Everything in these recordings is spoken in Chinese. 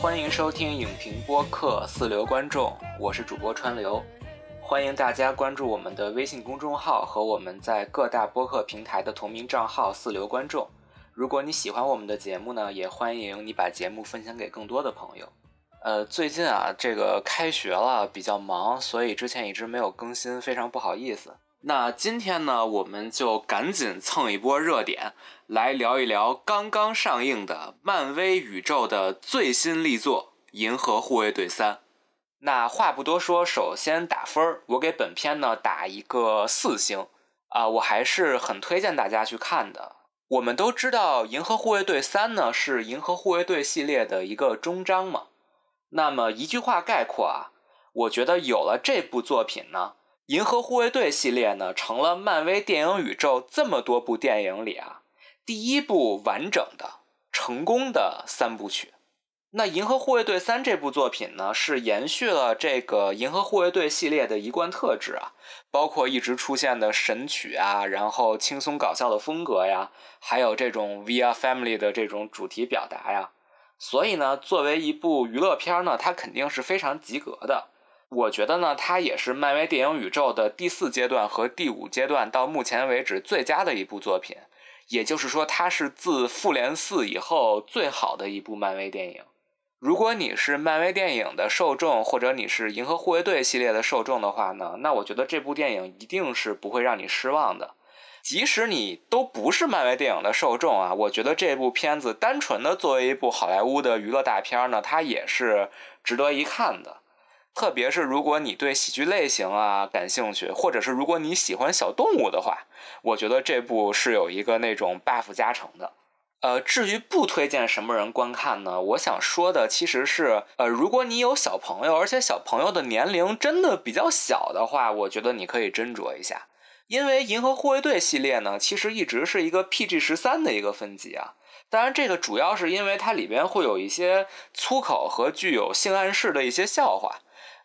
欢迎收听影评播客四流观众，我是主播川流。欢迎大家关注我们的微信公众号和我们在各大播客平台的同名账号“四流观众”。如果你喜欢我们的节目呢，也欢迎你把节目分享给更多的朋友。呃，最近啊，这个开学了，比较忙，所以之前一直没有更新，非常不好意思。那今天呢，我们就赶紧蹭一波热点，来聊一聊刚刚上映的漫威宇宙的最新力作《银河护卫队三》。那话不多说，首先打分儿，我给本片呢打一个四星啊，我还是很推荐大家去看的。我们都知道，《银河护卫队三》呢是《银河护卫队》系列的一个终章嘛。那么一句话概括啊，我觉得有了这部作品呢。银河护卫队系列呢，成了漫威电影宇宙这么多部电影里啊，第一部完整的、成功的三部曲。那银河护卫队三这部作品呢，是延续了这个银河护卫队系列的一贯特质啊，包括一直出现的神曲啊，然后轻松搞笑的风格呀，还有这种 “via Family 的这种主题表达呀。所以呢，作为一部娱乐片呢，它肯定是非常及格的。我觉得呢，它也是漫威电影宇宙的第四阶段和第五阶段到目前为止最佳的一部作品，也就是说，它是自复联四以后最好的一部漫威电影。如果你是漫威电影的受众，或者你是银河护卫队系列的受众的话呢，那我觉得这部电影一定是不会让你失望的。即使你都不是漫威电影的受众啊，我觉得这部片子单纯的作为一部好莱坞的娱乐大片呢，它也是值得一看的。特别是如果你对喜剧类型啊感兴趣，或者是如果你喜欢小动物的话，我觉得这部是有一个那种 buff 加成的。呃，至于不推荐什么人观看呢？我想说的其实是，呃，如果你有小朋友，而且小朋友的年龄真的比较小的话，我觉得你可以斟酌一下，因为《银河护卫队》系列呢，其实一直是一个 PG 十三的一个分级啊。当然，这个主要是因为它里边会有一些粗口和具有性暗示的一些笑话。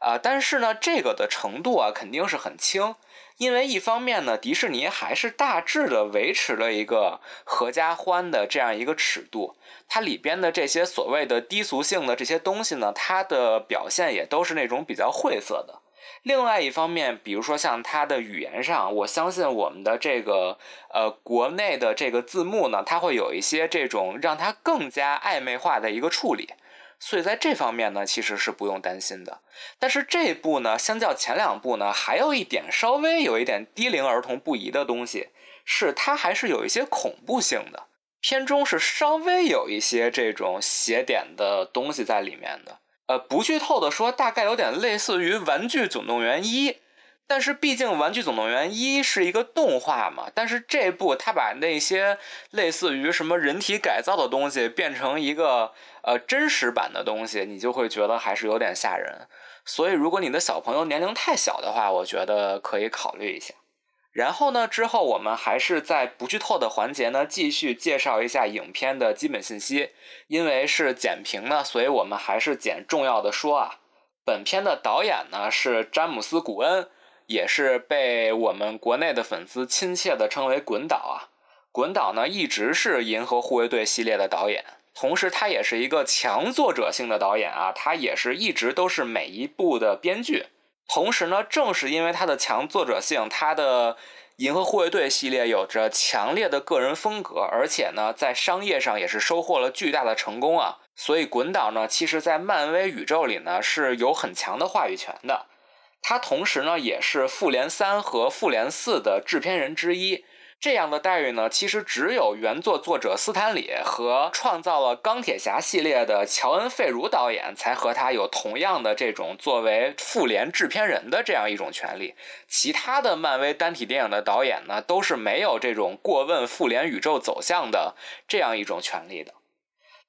啊，但是呢，这个的程度啊肯定是很轻，因为一方面呢，迪士尼还是大致的维持了一个合家欢的这样一个尺度，它里边的这些所谓的低俗性的这些东西呢，它的表现也都是那种比较晦涩的。另外一方面，比如说像它的语言上，我相信我们的这个呃国内的这个字幕呢，它会有一些这种让它更加暧昧化的一个处理。所以在这方面呢，其实是不用担心的。但是这部呢，相较前两部呢，还有一点稍微有一点低龄儿童不宜的东西，是它还是有一些恐怖性的。片中是稍微有一些这种邪点的东西在里面的。呃，不剧透的说，大概有点类似于《玩具总动员一》。但是毕竟《玩具总动员一》是一个动画嘛，但是这部它把那些类似于什么人体改造的东西变成一个呃真实版的东西，你就会觉得还是有点吓人。所以如果你的小朋友年龄太小的话，我觉得可以考虑一下。然后呢，之后我们还是在不剧透的环节呢，继续介绍一下影片的基本信息。因为是简评呢，所以我们还是简重要的说啊。本片的导演呢是詹姆斯·古恩。也是被我们国内的粉丝亲切的称为“滚导”啊，滚导呢一直是《银河护卫队》系列的导演，同时他也是一个强作者性的导演啊，他也是一直都是每一部的编剧。同时呢，正是因为他的强作者性，他的《银河护卫队》系列有着强烈的个人风格，而且呢，在商业上也是收获了巨大的成功啊，所以滚导呢，其实在漫威宇宙里呢是有很强的话语权的。他同时呢，也是《复联三》和《复联四》的制片人之一。这样的待遇呢，其实只有原作作者斯坦李和创造了钢铁侠系列的乔恩·费儒导演才和他有同样的这种作为复联制片人的这样一种权利。其他的漫威单体电影的导演呢，都是没有这种过问复联宇宙走向的这样一种权利的。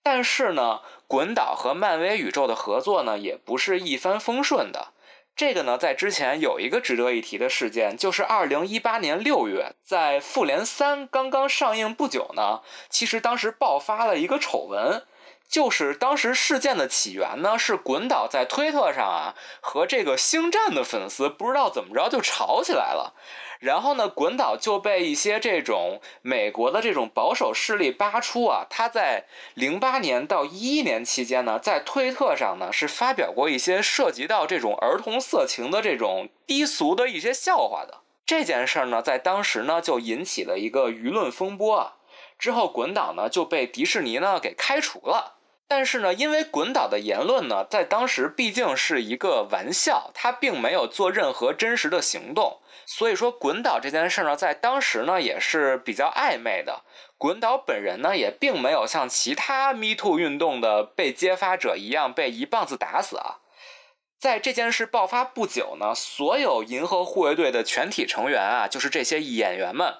但是呢，滚导和漫威宇宙的合作呢，也不是一帆风顺的。这个呢，在之前有一个值得一提的事件，就是二零一八年六月，在《复联三》刚刚上映不久呢，其实当时爆发了一个丑闻，就是当时事件的起源呢，是滚导在推特上啊和这个星战的粉丝不知道怎么着就吵起来了，然后呢，滚导就被一些这种美国的这种保守势力扒出啊，他在零八年到一一年期间呢，在推特上呢是发表过一些涉及到这种儿童色情的这种低俗的一些笑话的。这件事儿呢，在当时呢就引起了一个舆论风波啊，之后滚导呢就被迪士尼呢给开除了。但是呢，因为滚岛的言论呢，在当时毕竟是一个玩笑，他并没有做任何真实的行动，所以说滚岛这件事呢，在当时呢也是比较暧昧的。滚岛本人呢，也并没有像其他 Me Too 运动的被揭发者一样被一棒子打死啊。在这件事爆发不久呢，所有银河护卫队的全体成员啊，就是这些演员们，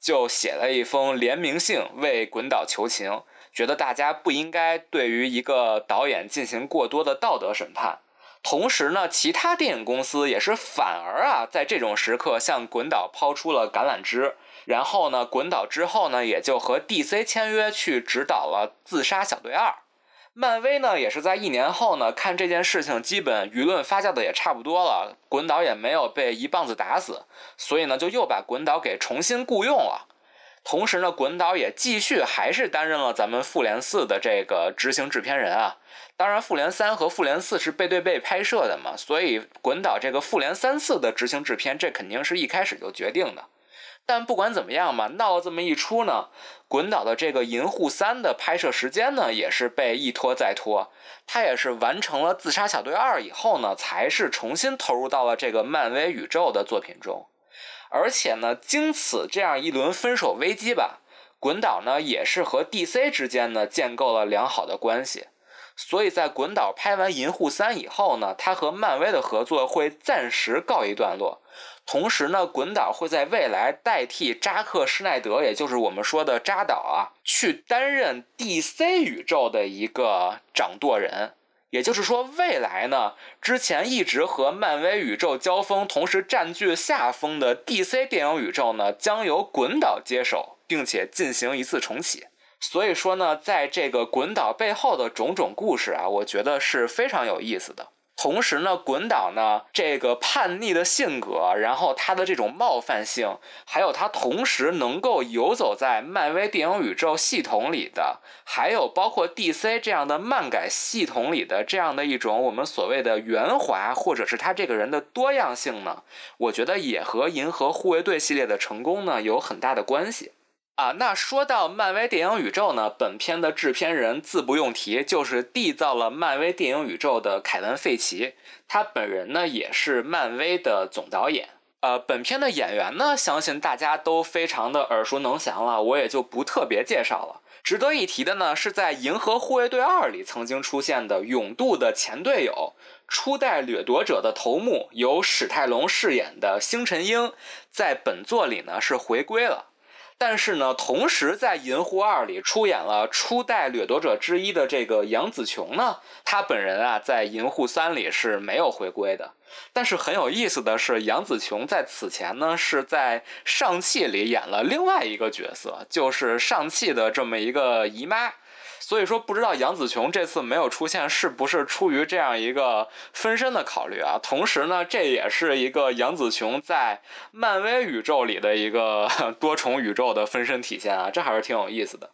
就写了一封联名信为滚岛求情。觉得大家不应该对于一个导演进行过多的道德审判，同时呢，其他电影公司也是反而啊，在这种时刻向滚导抛出了橄榄枝，然后呢，滚导之后呢，也就和 DC 签约去指导了《自杀小队二》。漫威呢，也是在一年后呢，看这件事情基本舆论发酵的也差不多了，滚导也没有被一棒子打死，所以呢，就又把滚导给重新雇佣了。同时呢，滚导也继续还是担任了咱们复联四的这个执行制片人啊。当然，复联三和复联四是背对背拍摄的嘛，所以滚导这个复联三四的执行制片，这肯定是一开始就决定的。但不管怎么样嘛，闹了这么一出呢，滚导的这个银护三的拍摄时间呢，也是被一拖再拖。他也是完成了自杀小队二以后呢，才是重新投入到了这个漫威宇宙的作品中。而且呢，经此这样一轮分手危机吧，滚导呢也是和 DC 之间呢建构了良好的关系，所以在滚导拍完《银护三》以后呢，他和漫威的合作会暂时告一段落。同时呢，滚导会在未来代替扎克施耐德，也就是我们说的扎导啊，去担任 DC 宇宙的一个掌舵人。也就是说，未来呢，之前一直和漫威宇宙交锋，同时占据下风的 DC 电影宇宙呢，将由滚导接手，并且进行一次重启。所以说呢，在这个滚导背后的种种故事啊，我觉得是非常有意思的。同时呢，滚导呢这个叛逆的性格，然后他的这种冒犯性，还有他同时能够游走在漫威电影宇宙系统里的，还有包括 DC 这样的漫改系统里的这样的一种我们所谓的圆滑，或者是他这个人的多样性呢，我觉得也和银河护卫队系列的成功呢有很大的关系。啊，那说到漫威电影宇宙呢，本片的制片人自不用提，就是缔造了漫威电影宇宙的凯文·费奇，他本人呢也是漫威的总导演。呃，本片的演员呢，相信大家都非常的耳熟能详了，我也就不特别介绍了。值得一提的呢，是在《银河护卫队二》里曾经出现的勇度的前队友，初代掠夺者的头目，由史泰龙饰演的星辰鹰，在本作里呢是回归了。但是呢，同时在《银护二》里出演了初代掠夺者之一的这个杨紫琼呢，她本人啊在《银护三》里是没有回归的。但是很有意思的是，杨紫琼在此前呢是在上汽里演了另外一个角色，就是上汽的这么一个姨妈。所以说，不知道杨紫琼这次没有出现，是不是出于这样一个分身的考虑啊？同时呢，这也是一个杨紫琼在漫威宇宙里的一个 多重宇宙的分身体现啊，这还是挺有意思的。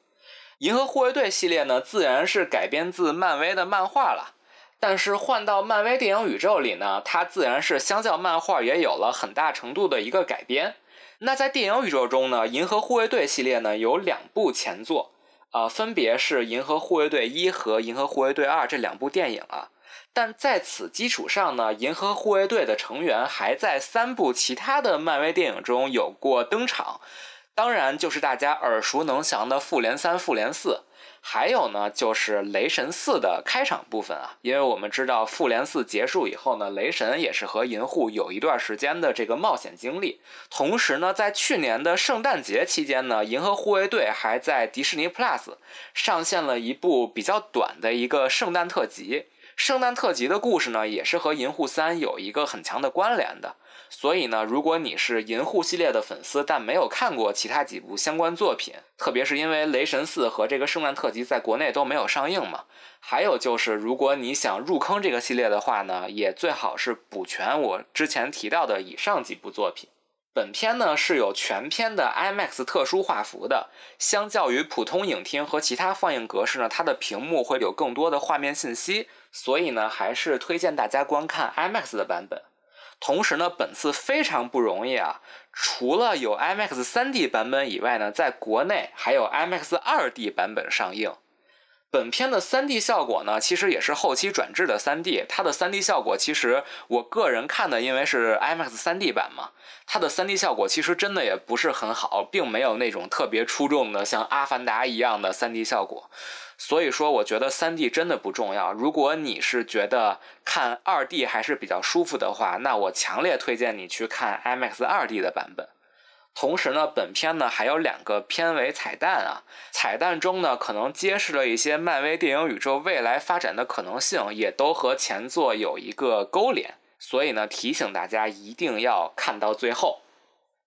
银河护卫队系列呢，自然是改编自漫威的漫画了，但是换到漫威电影宇宙里呢，它自然是相较漫画也有了很大程度的一个改编。那在电影宇宙中呢，银河护卫队系列呢有两部前作。啊，分别是《银河护卫队一》和《银河护卫队二》这两部电影啊，但在此基础上呢，银河护卫队的成员还在三部其他的漫威电影中有过登场，当然就是大家耳熟能详的《复联三》《复联四》。还有呢，就是雷神四的开场部分啊，因为我们知道复联四结束以后呢，雷神也是和银护有一段时间的这个冒险经历。同时呢，在去年的圣诞节期间呢，银河护卫队还在迪士尼 Plus 上线了一部比较短的一个圣诞特辑。圣诞特辑的故事呢，也是和银护三有一个很强的关联的。所以呢，如果你是银护系列的粉丝，但没有看过其他几部相关作品，特别是因为《雷神四》和这个圣诞特辑在国内都没有上映嘛，还有就是，如果你想入坑这个系列的话呢，也最好是补全我之前提到的以上几部作品。本片呢是有全片的 IMAX 特殊画幅的，相较于普通影厅和其他放映格式呢，它的屏幕会有更多的画面信息，所以呢还是推荐大家观看 IMAX 的版本。同时呢，本次非常不容易啊，除了有 IMAX 3D 版本以外呢，在国内还有 IMAX 2D 版本上映。本片的 3D 效果呢，其实也是后期转制的 3D。它的 3D 效果，其实我个人看的，因为是 IMAX 3D 版嘛，它的 3D 效果其实真的也不是很好，并没有那种特别出众的像《阿凡达》一样的 3D 效果。所以说，我觉得 3D 真的不重要。如果你是觉得看 2D 还是比较舒服的话，那我强烈推荐你去看 IMAX 2D 的版本。同时呢，本片呢还有两个片尾彩蛋啊，彩蛋中呢可能揭示了一些漫威电影宇宙未来发展的可能性，也都和前作有一个勾连，所以呢提醒大家一定要看到最后。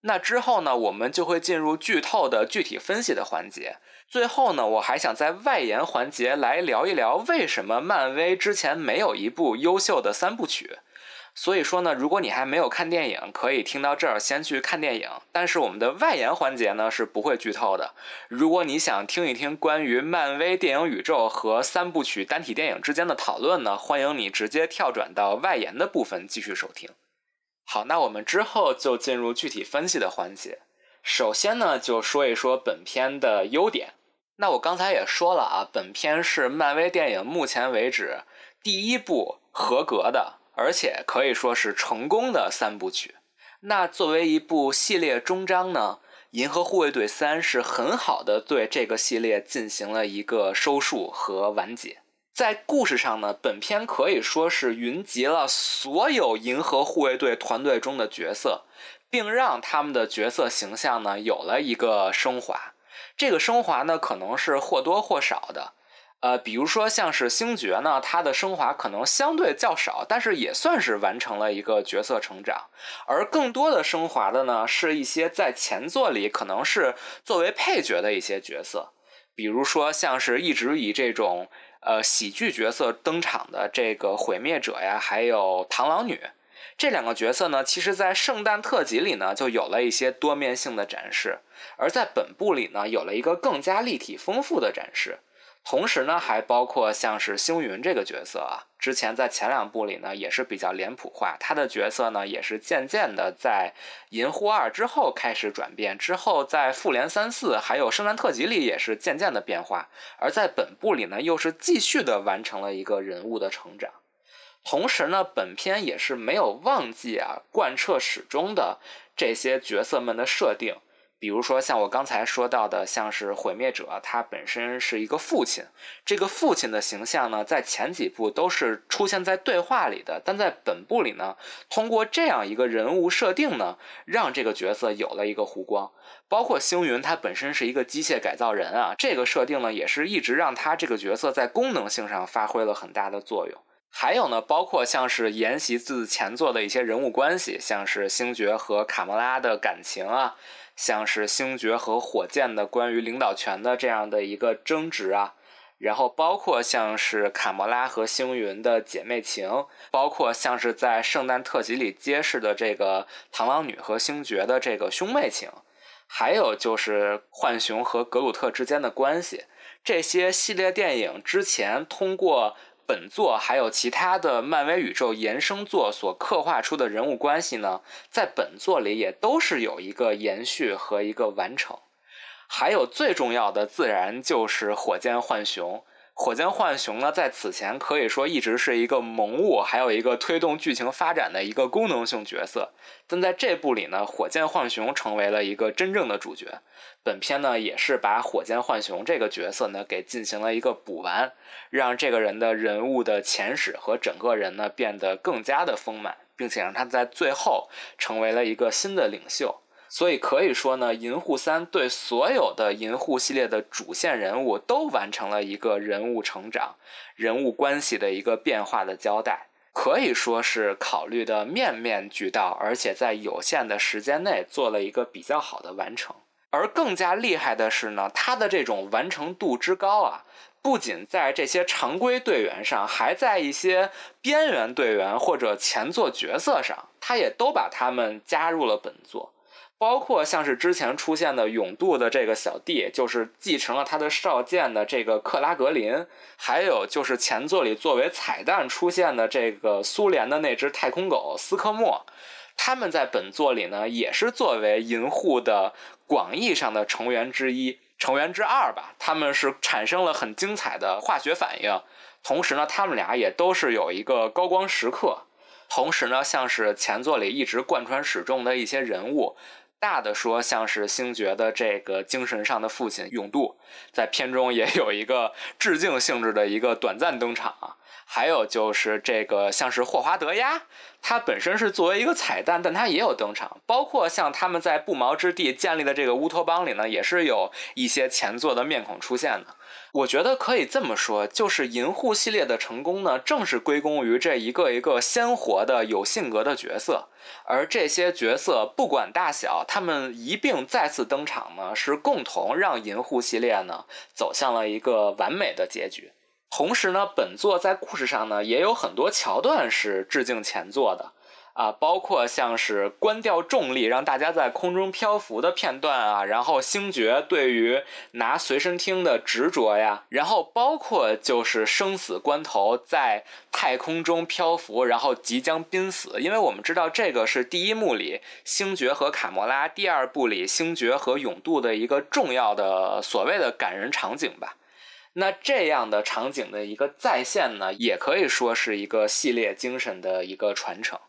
那之后呢，我们就会进入剧透的具体分析的环节。最后呢，我还想在外延环节来聊一聊，为什么漫威之前没有一部优秀的三部曲。所以说呢，如果你还没有看电影，可以听到这儿先去看电影。但是我们的外延环节呢是不会剧透的。如果你想听一听关于漫威电影宇宙和三部曲单体电影之间的讨论呢，欢迎你直接跳转到外延的部分继续收听。好，那我们之后就进入具体分析的环节。首先呢，就说一说本片的优点。那我刚才也说了啊，本片是漫威电影目前为止第一部合格的。而且可以说是成功的三部曲。那作为一部系列终章呢，《银河护卫队三》是很好的对这个系列进行了一个收束和完结。在故事上呢，本片可以说是云集了所有银河护卫队团队中的角色，并让他们的角色形象呢有了一个升华。这个升华呢，可能是或多或少的。呃，比如说像是星爵呢，他的升华可能相对较少，但是也算是完成了一个角色成长。而更多的升华的呢，是一些在前作里可能是作为配角的一些角色，比如说像是一直以这种呃喜剧角色登场的这个毁灭者呀，还有螳螂女这两个角色呢，其实在圣诞特辑里呢就有了一些多面性的展示，而在本部里呢有了一个更加立体丰富的展示。同时呢，还包括像是星云这个角色啊，之前在前两部里呢也是比较脸谱化，他的角色呢也是渐渐的在银护二之后开始转变，之后在复联三四还有圣诞特辑里也是渐渐的变化，而在本部里呢又是继续的完成了一个人物的成长。同时呢，本片也是没有忘记啊贯彻始终的这些角色们的设定。比如说，像我刚才说到的，像是毁灭者，他本身是一个父亲。这个父亲的形象呢，在前几部都是出现在对话里的，但在本部里呢，通过这样一个人物设定呢，让这个角色有了一个弧光。包括星云，他本身是一个机械改造人啊，这个设定呢，也是一直让他这个角色在功能性上发挥了很大的作用。还有呢，包括像是沿袭自前作的一些人物关系，像是星爵和卡莫拉的感情啊。像是星爵和火箭的关于领导权的这样的一个争执啊，然后包括像是卡莫拉和星云的姐妹情，包括像是在圣诞特辑里揭示的这个螳螂女和星爵的这个兄妹情，还有就是浣熊和格鲁特之间的关系，这些系列电影之前通过。本作还有其他的漫威宇宙延伸作所刻画出的人物关系呢，在本作里也都是有一个延续和一个完成。还有最重要的，自然就是火箭浣熊。火箭浣熊呢，在此前可以说一直是一个萌物，还有一个推动剧情发展的一个功能性角色。但在这部里呢，火箭浣熊成为了一个真正的主角。本片呢，也是把火箭浣熊这个角色呢给进行了一个补完，让这个人的人物的前史和整个人呢变得更加的丰满，并且让他在最后成为了一个新的领袖。所以可以说呢，《银护三》对所有的银护系列的主线人物都完成了一个人物成长、人物关系的一个变化的交代。可以说是考虑的面面俱到，而且在有限的时间内做了一个比较好的完成。而更加厉害的是呢，他的这种完成度之高啊，不仅在这些常规队员上，还在一些边缘队员或者前作角色上，他也都把他们加入了本作。包括像是之前出现的永渡的这个小弟，就是继承了他的少剑的这个克拉格林，还有就是前作里作为彩蛋出现的这个苏联的那只太空狗斯科莫，他们在本作里呢也是作为银护的广义上的成员之一，成员之二吧。他们是产生了很精彩的化学反应，同时呢，他们俩也都是有一个高光时刻。同时呢，像是前作里一直贯穿始终的一些人物。大的说，像是星爵的这个精神上的父亲永渡，在片中也有一个致敬性质的一个短暂登场啊。还有就是这个像是霍华德呀，他本身是作为一个彩蛋，但他也有登场。包括像他们在不毛之地建立的这个乌托邦里呢，也是有一些前作的面孔出现的。我觉得可以这么说，就是银护系列的成功呢，正是归功于这一个一个鲜活的有性格的角色。而这些角色不管大小，他们一并再次登场呢，是共同让银护系列呢走向了一个完美的结局。同时呢，本作在故事上呢也有很多桥段是致敬前作的，啊，包括像是关掉重力让大家在空中漂浮的片段啊，然后星爵对于拿随身听的执着呀，然后包括就是生死关头在太空中漂浮，然后即将濒死，因为我们知道这个是第一幕里星爵和卡莫拉，第二部里星爵和永渡的一个重要的所谓的感人场景吧。那这样的场景的一个再现呢，也可以说是一个系列精神的一个传承，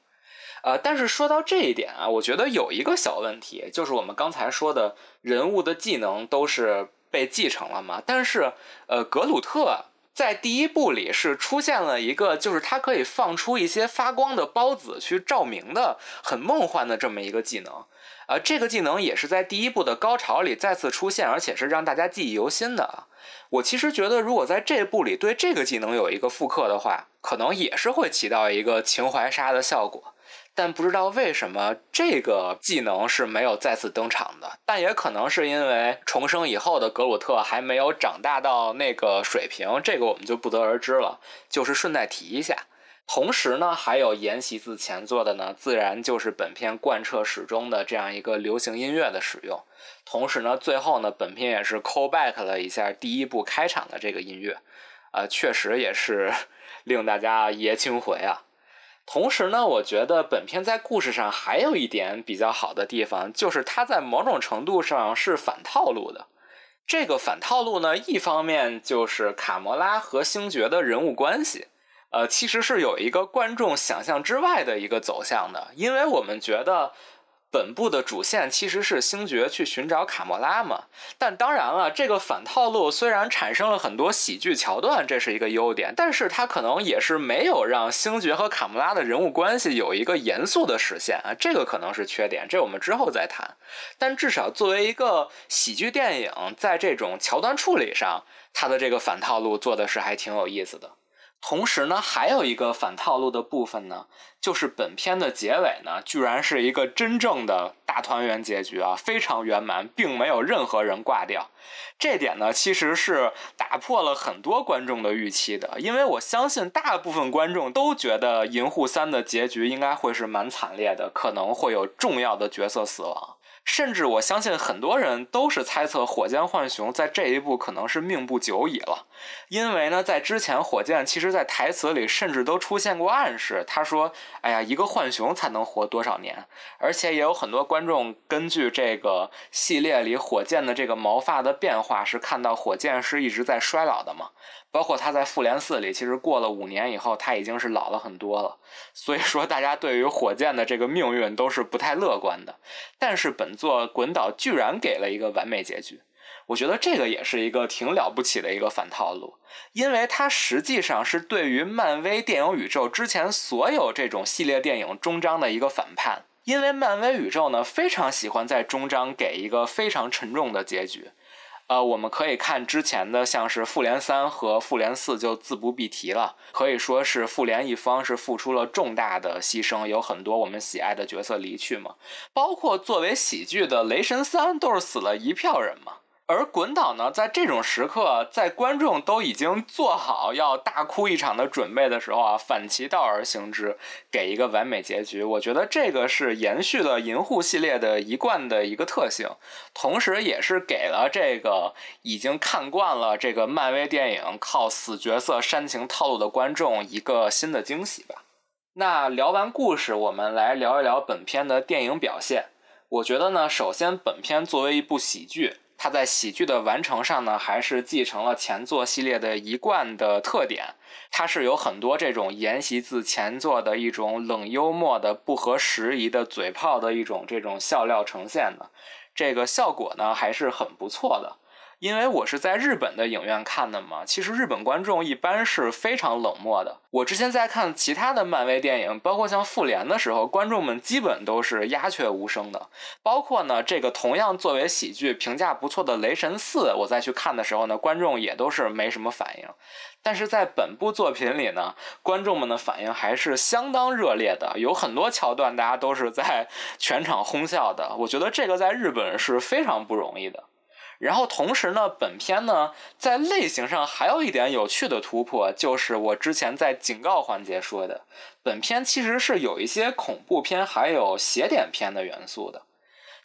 呃，但是说到这一点啊，我觉得有一个小问题，就是我们刚才说的人物的技能都是被继承了嘛，但是呃，格鲁特在第一部里是出现了一个，就是他可以放出一些发光的孢子去照明的，很梦幻的这么一个技能，呃，这个技能也是在第一部的高潮里再次出现，而且是让大家记忆犹新的。我其实觉得，如果在这部里对这个技能有一个复刻的话，可能也是会起到一个情怀杀的效果。但不知道为什么这个技能是没有再次登场的，但也可能是因为重生以后的格鲁特还没有长大到那个水平，这个我们就不得而知了。就是顺带提一下。同时呢，还有沿袭自前作的呢，自然就是本片贯彻始终的这样一个流行音乐的使用。同时呢，最后呢，本片也是 call back 了一下第一部开场的这个音乐，呃，确实也是 令大家爷青回啊。同时呢，我觉得本片在故事上还有一点比较好的地方，就是它在某种程度上是反套路的。这个反套路呢，一方面就是卡魔拉和星爵的人物关系。呃，其实是有一个观众想象之外的一个走向的，因为我们觉得本部的主线其实是星爵去寻找卡莫拉嘛。但当然了，这个反套路虽然产生了很多喜剧桥段，这是一个优点，但是它可能也是没有让星爵和卡莫拉的人物关系有一个严肃的实现啊，这个可能是缺点，这我们之后再谈。但至少作为一个喜剧电影，在这种桥段处理上，它的这个反套路做的是还挺有意思的。同时呢，还有一个反套路的部分呢，就是本片的结尾呢，居然是一个真正的大团圆结局啊，非常圆满，并没有任何人挂掉。这点呢，其实是打破了很多观众的预期的，因为我相信大部分观众都觉得《银护三》的结局应该会是蛮惨烈的，可能会有重要的角色死亡。甚至我相信很多人都是猜测火箭浣熊在这一步可能是命不久矣了，因为呢，在之前火箭其实，在台词里甚至都出现过暗示，他说：“哎呀，一个浣熊才能活多少年？”而且也有很多观众根据这个系列里火箭的这个毛发的变化，是看到火箭是一直在衰老的嘛。包括他在复联四里，其实过了五年以后，他已经是老了很多了。所以说，大家对于火箭的这个命运都是不太乐观的。但是本作滚导居然给了一个完美结局，我觉得这个也是一个挺了不起的一个反套路，因为它实际上是对于漫威电影宇宙之前所有这种系列电影终章的一个反叛。因为漫威宇宙呢，非常喜欢在终章给一个非常沉重的结局。呃，我们可以看之前的像是复联三和复联四就自不必提了，可以说是复联一方是付出了重大的牺牲，有很多我们喜爱的角色离去嘛，包括作为喜剧的雷神三都是死了一票人嘛。而滚导呢，在这种时刻，在观众都已经做好要大哭一场的准备的时候啊，反其道而行之，给一个完美结局。我觉得这个是延续了银护系列的一贯的一个特性，同时也是给了这个已经看惯了这个漫威电影靠死角色煽情套路的观众一个新的惊喜吧。那聊完故事，我们来聊一聊本片的电影表现。我觉得呢，首先本片作为一部喜剧。它在喜剧的完成上呢，还是继承了前作系列的一贯的特点。它是有很多这种沿袭自前作的一种冷幽默的、不合时宜的嘴炮的一种这种笑料呈现的，这个效果呢还是很不错的。因为我是在日本的影院看的嘛，其实日本观众一般是非常冷漠的。我之前在看其他的漫威电影，包括像复联的时候，观众们基本都是鸦雀无声的。包括呢，这个同样作为喜剧评价不错的雷神四，我再去看的时候呢，观众也都是没什么反应。但是在本部作品里呢，观众们的反应还是相当热烈的，有很多桥段大家都是在全场哄笑的。我觉得这个在日本是非常不容易的。然后同时呢，本片呢在类型上还有一点有趣的突破，就是我之前在警告环节说的，本片其实是有一些恐怖片还有邪典片的元素的。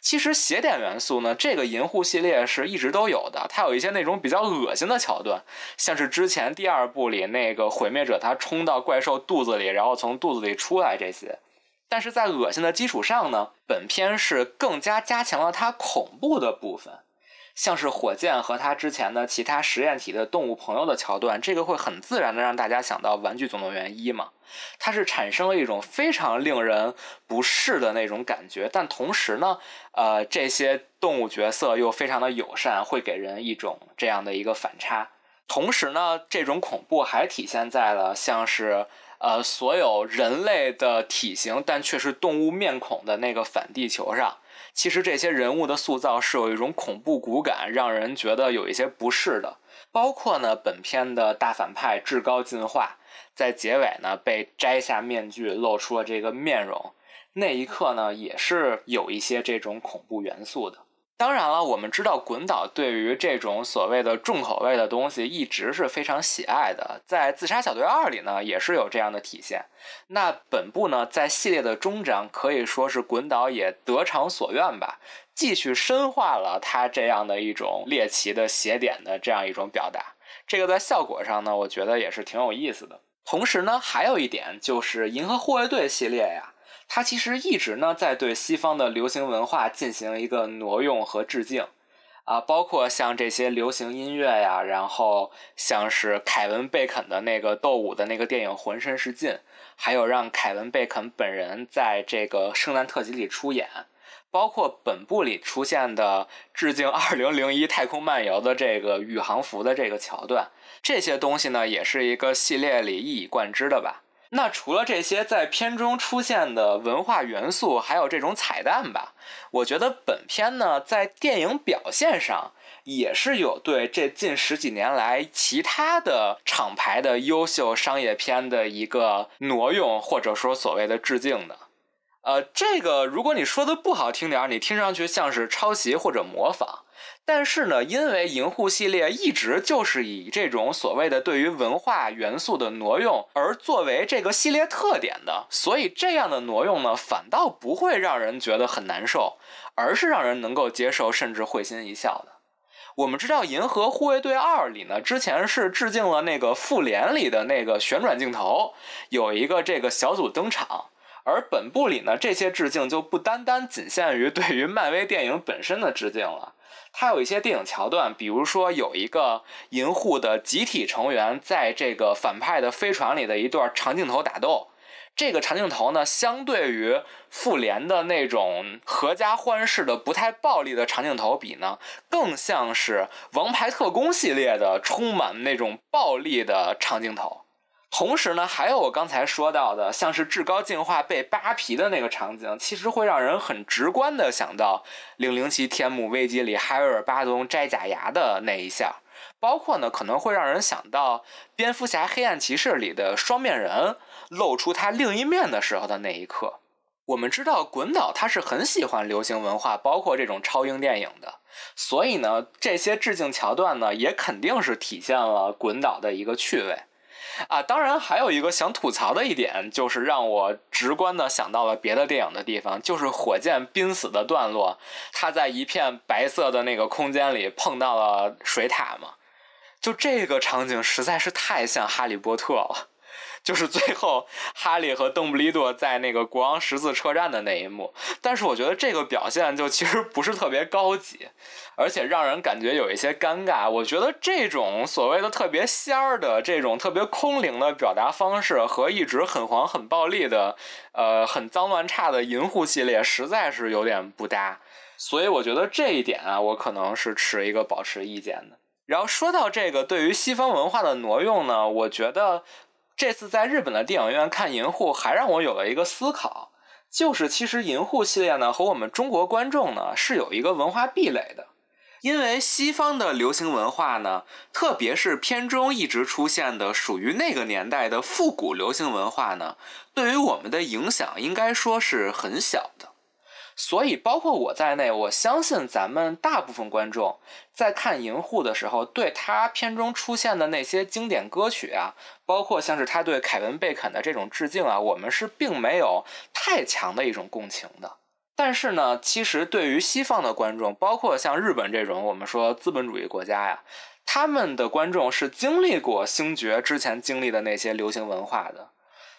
其实邪典元素呢，这个银护系列是一直都有的，它有一些那种比较恶心的桥段，像是之前第二部里那个毁灭者他冲到怪兽肚子里，然后从肚子里出来这些。但是在恶心的基础上呢，本片是更加加强了它恐怖的部分。像是火箭和他之前的其他实验体的动物朋友的桥段，这个会很自然的让大家想到《玩具总动员一》嘛？它是产生了一种非常令人不适的那种感觉，但同时呢，呃，这些动物角色又非常的友善，会给人一种这样的一个反差。同时呢，这种恐怖还体现在了像是呃所有人类的体型，但却是动物面孔的那个反地球上。其实这些人物的塑造是有一种恐怖骨感，让人觉得有一些不适的。包括呢，本片的大反派至高进化，在结尾呢被摘下面具，露出了这个面容，那一刻呢也是有一些这种恐怖元素的。当然了，我们知道滚导对于这种所谓的重口味的东西一直是非常喜爱的，在《自杀小队二》里呢也是有这样的体现。那本部呢在系列的终章可以说是滚导也得偿所愿吧，继续深化了他这样的一种猎奇的邪点的这样一种表达。这个在效果上呢，我觉得也是挺有意思的。同时呢，还有一点就是《银河护卫队》系列呀。它其实一直呢在对西方的流行文化进行一个挪用和致敬，啊，包括像这些流行音乐呀，然后像是凯文·贝肯的那个斗舞的那个电影《浑身是劲》，还有让凯文·贝肯本人在这个圣诞特辑里出演，包括本部里出现的致敬《二零零一太空漫游》的这个宇航服的这个桥段，这些东西呢也是一个系列里一以贯之的吧。那除了这些在片中出现的文化元素，还有这种彩蛋吧，我觉得本片呢在电影表现上也是有对这近十几年来其他的厂牌的优秀商业片的一个挪用，或者说所谓的致敬的。呃，这个如果你说的不好听点儿，你听上去像是抄袭或者模仿。但是呢，因为银护系列一直就是以这种所谓的对于文化元素的挪用而作为这个系列特点的，所以这样的挪用呢，反倒不会让人觉得很难受，而是让人能够接受，甚至会心一笑的。我们知道《银河护卫队二》里呢，之前是致敬了那个复联里的那个旋转镜头，有一个这个小组登场，而本部里呢，这些致敬就不单单仅限于对于漫威电影本身的致敬了。它有一些电影桥段，比如说有一个银护的集体成员在这个反派的飞船里的一段长镜头打斗，这个长镜头呢，相对于复联的那种合家欢式的不太暴力的长镜头比呢，更像是王牌特工系列的充满那种暴力的长镜头。同时呢，还有我刚才说到的，像是至高进化被扒皮的那个场景，其实会让人很直观的想到《零零七：天幕危机》里海尔巴东摘假牙的那一下，包括呢，可能会让人想到《蝙蝠侠：黑暗骑士》里的双面人露出他另一面的时候的那一刻。我们知道滚导他是很喜欢流行文化，包括这种超英电影的，所以呢，这些致敬桥段呢，也肯定是体现了滚导的一个趣味。啊，当然还有一个想吐槽的一点，就是让我直观的想到了别的电影的地方，就是火箭濒死的段落，他在一片白色的那个空间里碰到了水塔嘛，就这个场景实在是太像哈利波特了。就是最后哈利和邓布利多在那个国王十字车站的那一幕，但是我觉得这个表现就其实不是特别高级，而且让人感觉有一些尴尬。我觉得这种所谓的特别仙儿的这种特别空灵的表达方式，和一直很黄很暴力的，呃，很脏乱差的银护系列实在是有点不搭。所以我觉得这一点啊，我可能是持一个保持意见的。然后说到这个对于西方文化的挪用呢，我觉得。这次在日本的电影院看《银护》，还让我有了一个思考，就是其实《银护》系列呢和我们中国观众呢是有一个文化壁垒的，因为西方的流行文化呢，特别是片中一直出现的属于那个年代的复古流行文化呢，对于我们的影响应该说是很小的。所以，包括我在内，我相信咱们大部分观众在看《银护》的时候，对他片中出现的那些经典歌曲啊，包括像是他对凯文·贝肯的这种致敬啊，我们是并没有太强的一种共情的。但是呢，其实对于西方的观众，包括像日本这种我们说资本主义国家呀，他们的观众是经历过星爵之前经历的那些流行文化的。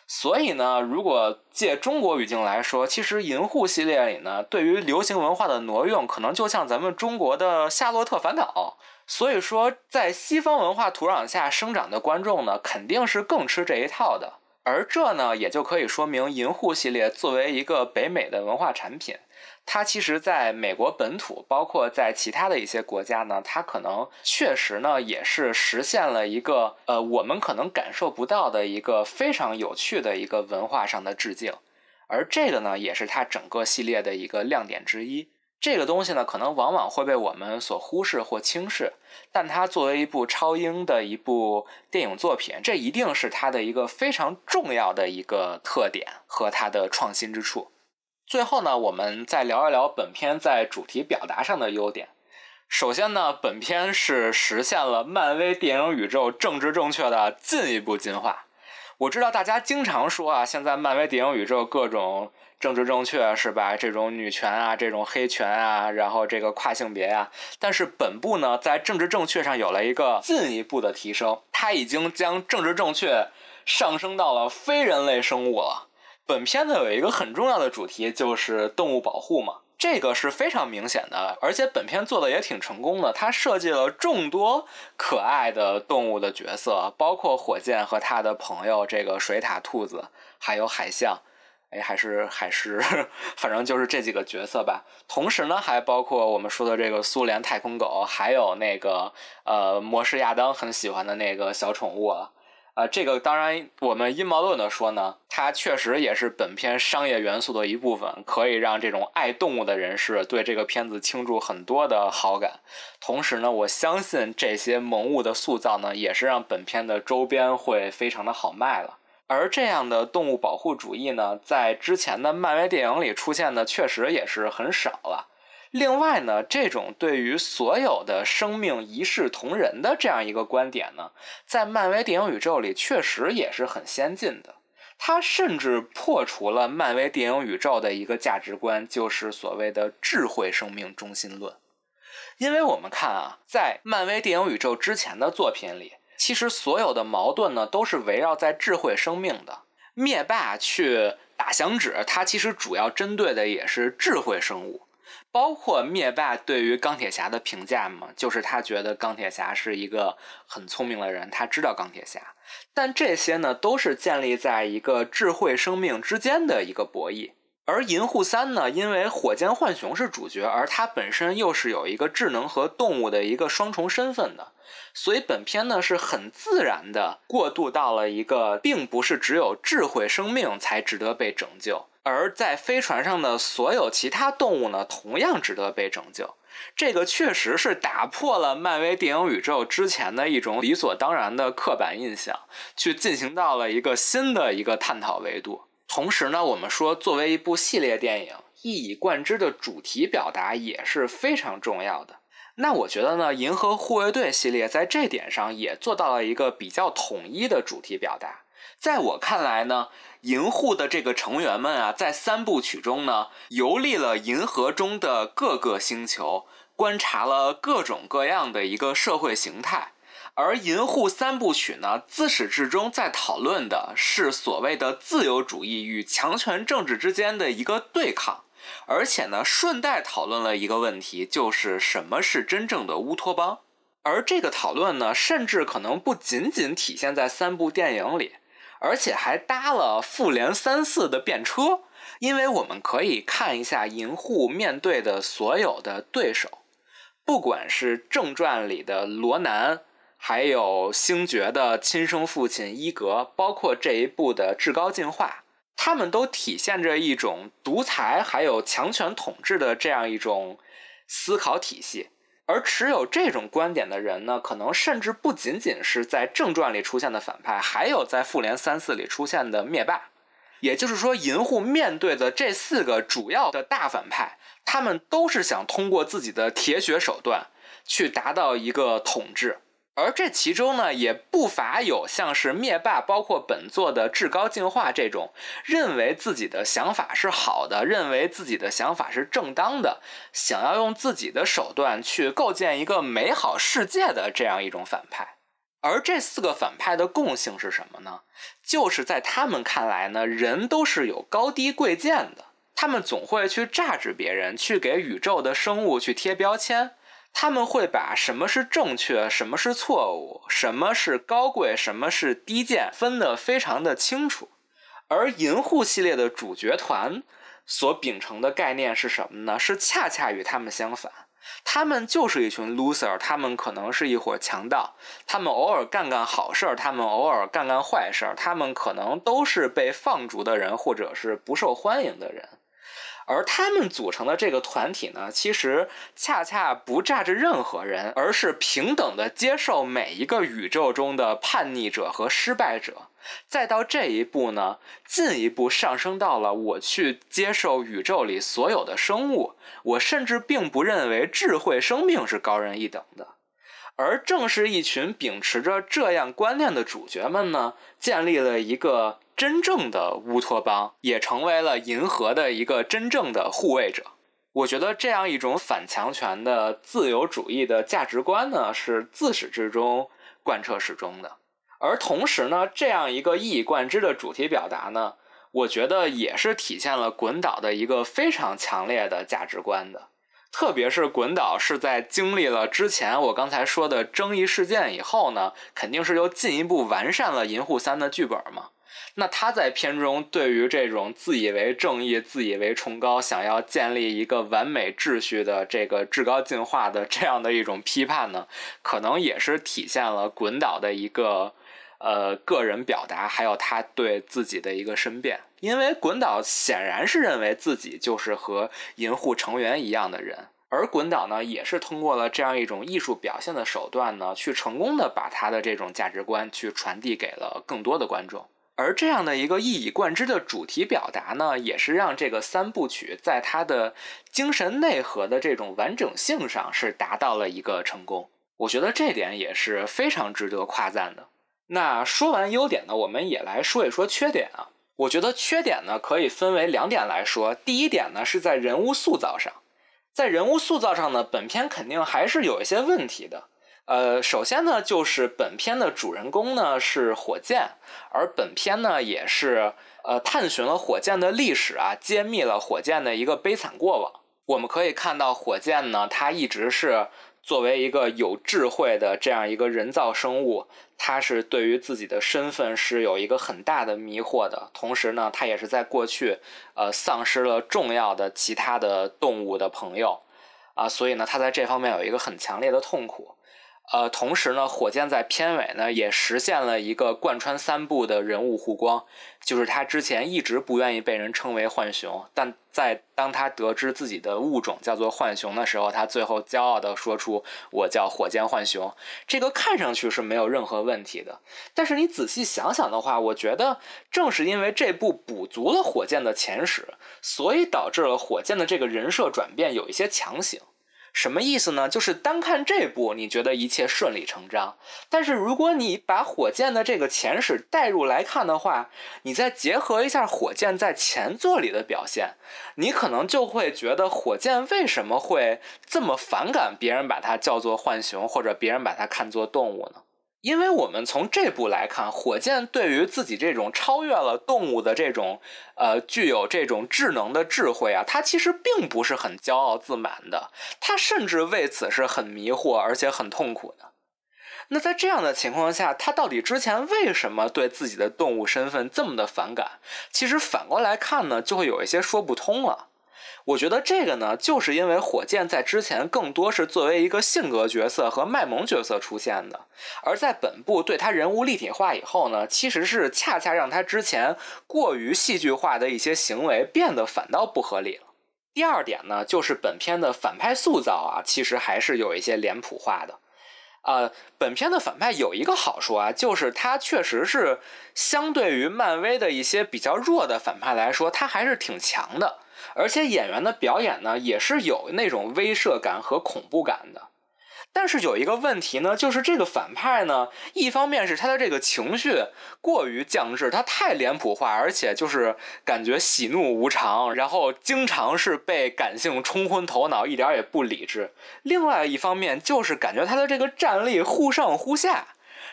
所以呢，如果借中国语境来说，其实《银护》系列里呢，对于流行文化的挪用，可能就像咱们中国的《夏洛特烦恼》。所以说，在西方文化土壤下生长的观众呢，肯定是更吃这一套的。而这呢，也就可以说明《银护》系列作为一个北美的文化产品。它其实在美国本土，包括在其他的一些国家呢，它可能确实呢也是实现了一个呃我们可能感受不到的一个非常有趣的一个文化上的致敬，而这个呢也是它整个系列的一个亮点之一。这个东西呢可能往往会被我们所忽视或轻视，但它作为一部超英的一部电影作品，这一定是它的一个非常重要的一个特点和它的创新之处。最后呢，我们再聊一聊本片在主题表达上的优点。首先呢，本片是实现了漫威电影宇宙政治正确的进一步进化。我知道大家经常说啊，现在漫威电影宇宙各种政治正确是吧？这种女权啊，这种黑权啊，然后这个跨性别啊。但是本部呢，在政治正确上有了一个进一步的提升，它已经将政治正确上升到了非人类生物了。本片呢有一个很重要的主题，就是动物保护嘛，这个是非常明显的，而且本片做的也挺成功的。它设计了众多可爱的动物的角色，包括火箭和他的朋友这个水獭兔子，还有海象，哎，还是海狮，反正就是这几个角色吧。同时呢，还包括我们说的这个苏联太空狗，还有那个呃，模式亚当很喜欢的那个小宠物啊。这个当然，我们阴谋论的说呢，它确实也是本片商业元素的一部分，可以让这种爱动物的人士对这个片子倾注很多的好感。同时呢，我相信这些萌物的塑造呢，也是让本片的周边会非常的好卖了。而这样的动物保护主义呢，在之前的漫威电影里出现的确实也是很少了。另外呢，这种对于所有的生命一视同仁的这样一个观点呢，在漫威电影宇宙里确实也是很先进的。它甚至破除了漫威电影宇宙的一个价值观，就是所谓的智慧生命中心论。因为我们看啊，在漫威电影宇宙之前的作品里，其实所有的矛盾呢都是围绕在智慧生命的。灭霸去打响指，它其实主要针对的也是智慧生物。包括灭霸对于钢铁侠的评价嘛，就是他觉得钢铁侠是一个很聪明的人，他知道钢铁侠。但这些呢，都是建立在一个智慧生命之间的一个博弈。而银护三呢，因为火箭浣熊是主角，而它本身又是有一个智能和动物的一个双重身份的，所以本片呢是很自然的过渡到了一个，并不是只有智慧生命才值得被拯救，而在飞船上的所有其他动物呢，同样值得被拯救。这个确实是打破了漫威电影宇宙之前的一种理所当然的刻板印象，去进行到了一个新的一个探讨维度。同时呢，我们说作为一部系列电影，一以贯之的主题表达也是非常重要的。那我觉得呢，《银河护卫队》系列在这点上也做到了一个比较统一的主题表达。在我看来呢，银护的这个成员们啊，在三部曲中呢，游历了银河中的各个星球，观察了各种各样的一个社会形态。而银护三部曲呢，自始至终在讨论的是所谓的自由主义与强权政治之间的一个对抗，而且呢，顺带讨论了一个问题，就是什么是真正的乌托邦。而这个讨论呢，甚至可能不仅仅体现在三部电影里。而且还搭了复联三四的便车，因为我们可以看一下银护面对的所有的对手，不管是正传里的罗南，还有星爵的亲生父亲伊格，包括这一部的至高进化，他们都体现着一种独裁还有强权统治的这样一种思考体系。而持有这种观点的人呢，可能甚至不仅仅是在正传里出现的反派，还有在复联三四里出现的灭霸。也就是说，银护面对的这四个主要的大反派，他们都是想通过自己的铁血手段去达到一个统治。而这其中呢，也不乏有像是灭霸，包括本作的至高进化这种认为自己的想法是好的，认为自己的想法是正当的，想要用自己的手段去构建一个美好世界的这样一种反派。而这四个反派的共性是什么呢？就是在他们看来呢，人都是有高低贵贱的，他们总会去榨制别人，去给宇宙的生物去贴标签。他们会把什么是正确，什么是错误，什么是高贵，什么是低贱，分得非常的清楚。而银护系列的主角团所秉承的概念是什么呢？是恰恰与他们相反。他们就是一群 loser，他们可能是一伙强盗，他们偶尔干干好事儿，他们偶尔干干坏事儿，他们可能都是被放逐的人，或者是不受欢迎的人。而他们组成的这个团体呢，其实恰恰不炸着任何人，而是平等的接受每一个宇宙中的叛逆者和失败者。再到这一步呢，进一步上升到了我去接受宇宙里所有的生物。我甚至并不认为智慧生命是高人一等的。而正是一群秉持着这样观念的主角们呢，建立了一个。真正的乌托邦也成为了银河的一个真正的护卫者。我觉得这样一种反强权的自由主义的价值观呢，是自始至终贯彻始终的。而同时呢，这样一个一以贯之的主题表达呢，我觉得也是体现了滚导的一个非常强烈的价值观的。特别是滚导是在经历了之前我刚才说的争议事件以后呢，肯定是又进一步完善了《银护三》的剧本嘛。那他在片中对于这种自以为正义、自以为崇高、想要建立一个完美秩序的这个至高进化的这样的一种批判呢，可能也是体现了滚导的一个呃个人表达，还有他对自己的一个申辩。因为滚导显然是认为自己就是和银护成员一样的人，而滚导呢，也是通过了这样一种艺术表现的手段呢，去成功的把他的这种价值观去传递给了更多的观众。而这样的一个一以贯之的主题表达呢，也是让这个三部曲在它的精神内核的这种完整性上是达到了一个成功。我觉得这点也是非常值得夸赞的。那说完优点呢，我们也来说一说缺点啊。我觉得缺点呢可以分为两点来说。第一点呢是在人物塑造上，在人物塑造上呢，本片肯定还是有一些问题的。呃，首先呢，就是本片的主人公呢是火箭，而本片呢也是呃探寻了火箭的历史啊，揭秘了火箭的一个悲惨过往。我们可以看到，火箭呢，它一直是作为一个有智慧的这样一个人造生物，他是对于自己的身份是有一个很大的迷惑的。同时呢，他也是在过去，呃，丧失了重要的其他的动物的朋友，啊，所以呢，他在这方面有一个很强烈的痛苦。呃，同时呢，火箭在片尾呢也实现了一个贯穿三部的人物互光，就是他之前一直不愿意被人称为浣熊，但在当他得知自己的物种叫做浣熊的时候，他最后骄傲地说出“我叫火箭浣熊”。这个看上去是没有任何问题的，但是你仔细想想的话，我觉得正是因为这部补足了火箭的前史，所以导致了火箭的这个人设转变有一些强行。什么意思呢？就是单看这部，你觉得一切顺理成章。但是如果你把火箭的这个前史带入来看的话，你再结合一下火箭在前作里的表现，你可能就会觉得火箭为什么会这么反感别人把它叫做浣熊，或者别人把它看作动物呢？因为我们从这部来看，火箭对于自己这种超越了动物的这种，呃，具有这种智能的智慧啊，他其实并不是很骄傲自满的，他甚至为此是很迷惑而且很痛苦的。那在这样的情况下，他到底之前为什么对自己的动物身份这么的反感？其实反过来看呢，就会有一些说不通了。我觉得这个呢，就是因为火箭在之前更多是作为一个性格角色和卖萌角色出现的，而在本部对他人物立体化以后呢，其实是恰恰让他之前过于戏剧化的一些行为变得反倒不合理了。第二点呢，就是本片的反派塑造啊，其实还是有一些脸谱化的。呃，本片的反派有一个好处啊，就是他确实是相对于漫威的一些比较弱的反派来说，他还是挺强的。而且演员的表演呢，也是有那种威慑感和恐怖感的。但是有一个问题呢，就是这个反派呢，一方面是他的这个情绪过于降智，他太脸谱化，而且就是感觉喜怒无常，然后经常是被感性冲昏头脑，一点也不理智。另外一方面就是感觉他的这个战力忽上忽下。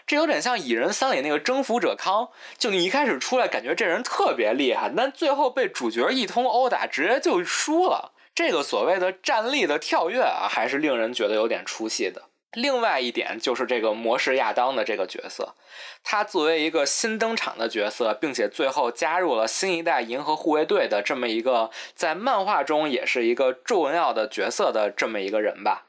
这有点像《蚁人三》里那个征服者康，就你一开始出来感觉这人特别厉害，但最后被主角一通殴打，直接就输了。这个所谓的战力的跳跃啊，还是令人觉得有点出戏的。另外一点就是这个魔士亚当的这个角色，他作为一个新登场的角色，并且最后加入了新一代银河护卫队的这么一个，在漫画中也是一个重要的角色的这么一个人吧。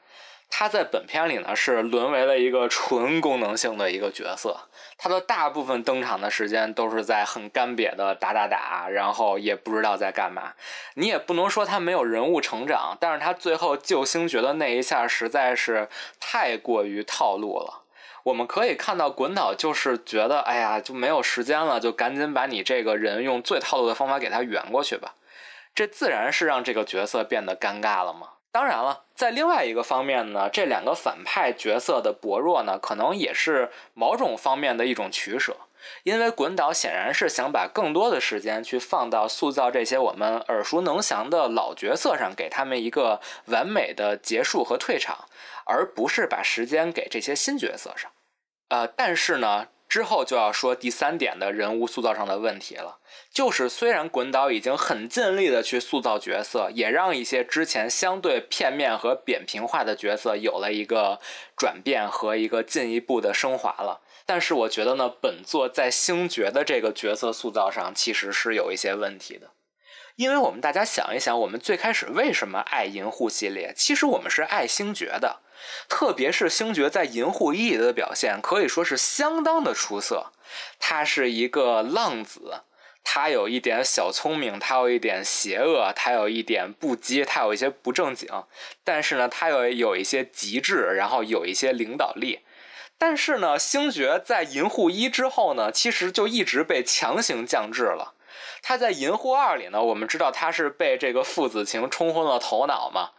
他在本片里呢是沦为了一个纯功能性的一个角色，他的大部分登场的时间都是在很干瘪的打打打，然后也不知道在干嘛。你也不能说他没有人物成长，但是他最后救星爵的那一下实在是太过于套路了。我们可以看到滚导就是觉得，哎呀，就没有时间了，就赶紧把你这个人用最套路的方法给他圆过去吧。这自然是让这个角色变得尴尬了嘛。当然了，在另外一个方面呢，这两个反派角色的薄弱呢，可能也是某种方面的一种取舍。因为滚导显然是想把更多的时间去放到塑造这些我们耳熟能详的老角色上，给他们一个完美的结束和退场，而不是把时间给这些新角色上。呃，但是呢。之后就要说第三点的人物塑造上的问题了，就是虽然滚导已经很尽力的去塑造角色，也让一些之前相对片面和扁平化的角色有了一个转变和一个进一步的升华了，但是我觉得呢，本作在星爵的这个角色塑造上其实是有一些问题的。因为我们大家想一想，我们最开始为什么爱银护系列？其实我们是爱星爵的，特别是星爵在银护一里的表现可以说是相当的出色。他是一个浪子，他有一点小聪明，他有一点邪恶，他有一点不羁，他有一些不正经，但是呢，他又有一些极致，然后有一些领导力。但是呢，星爵在银护一之后呢，其实就一直被强行降智了。他在《银护二》里呢，我们知道他是被这个父子情冲昏了头脑嘛。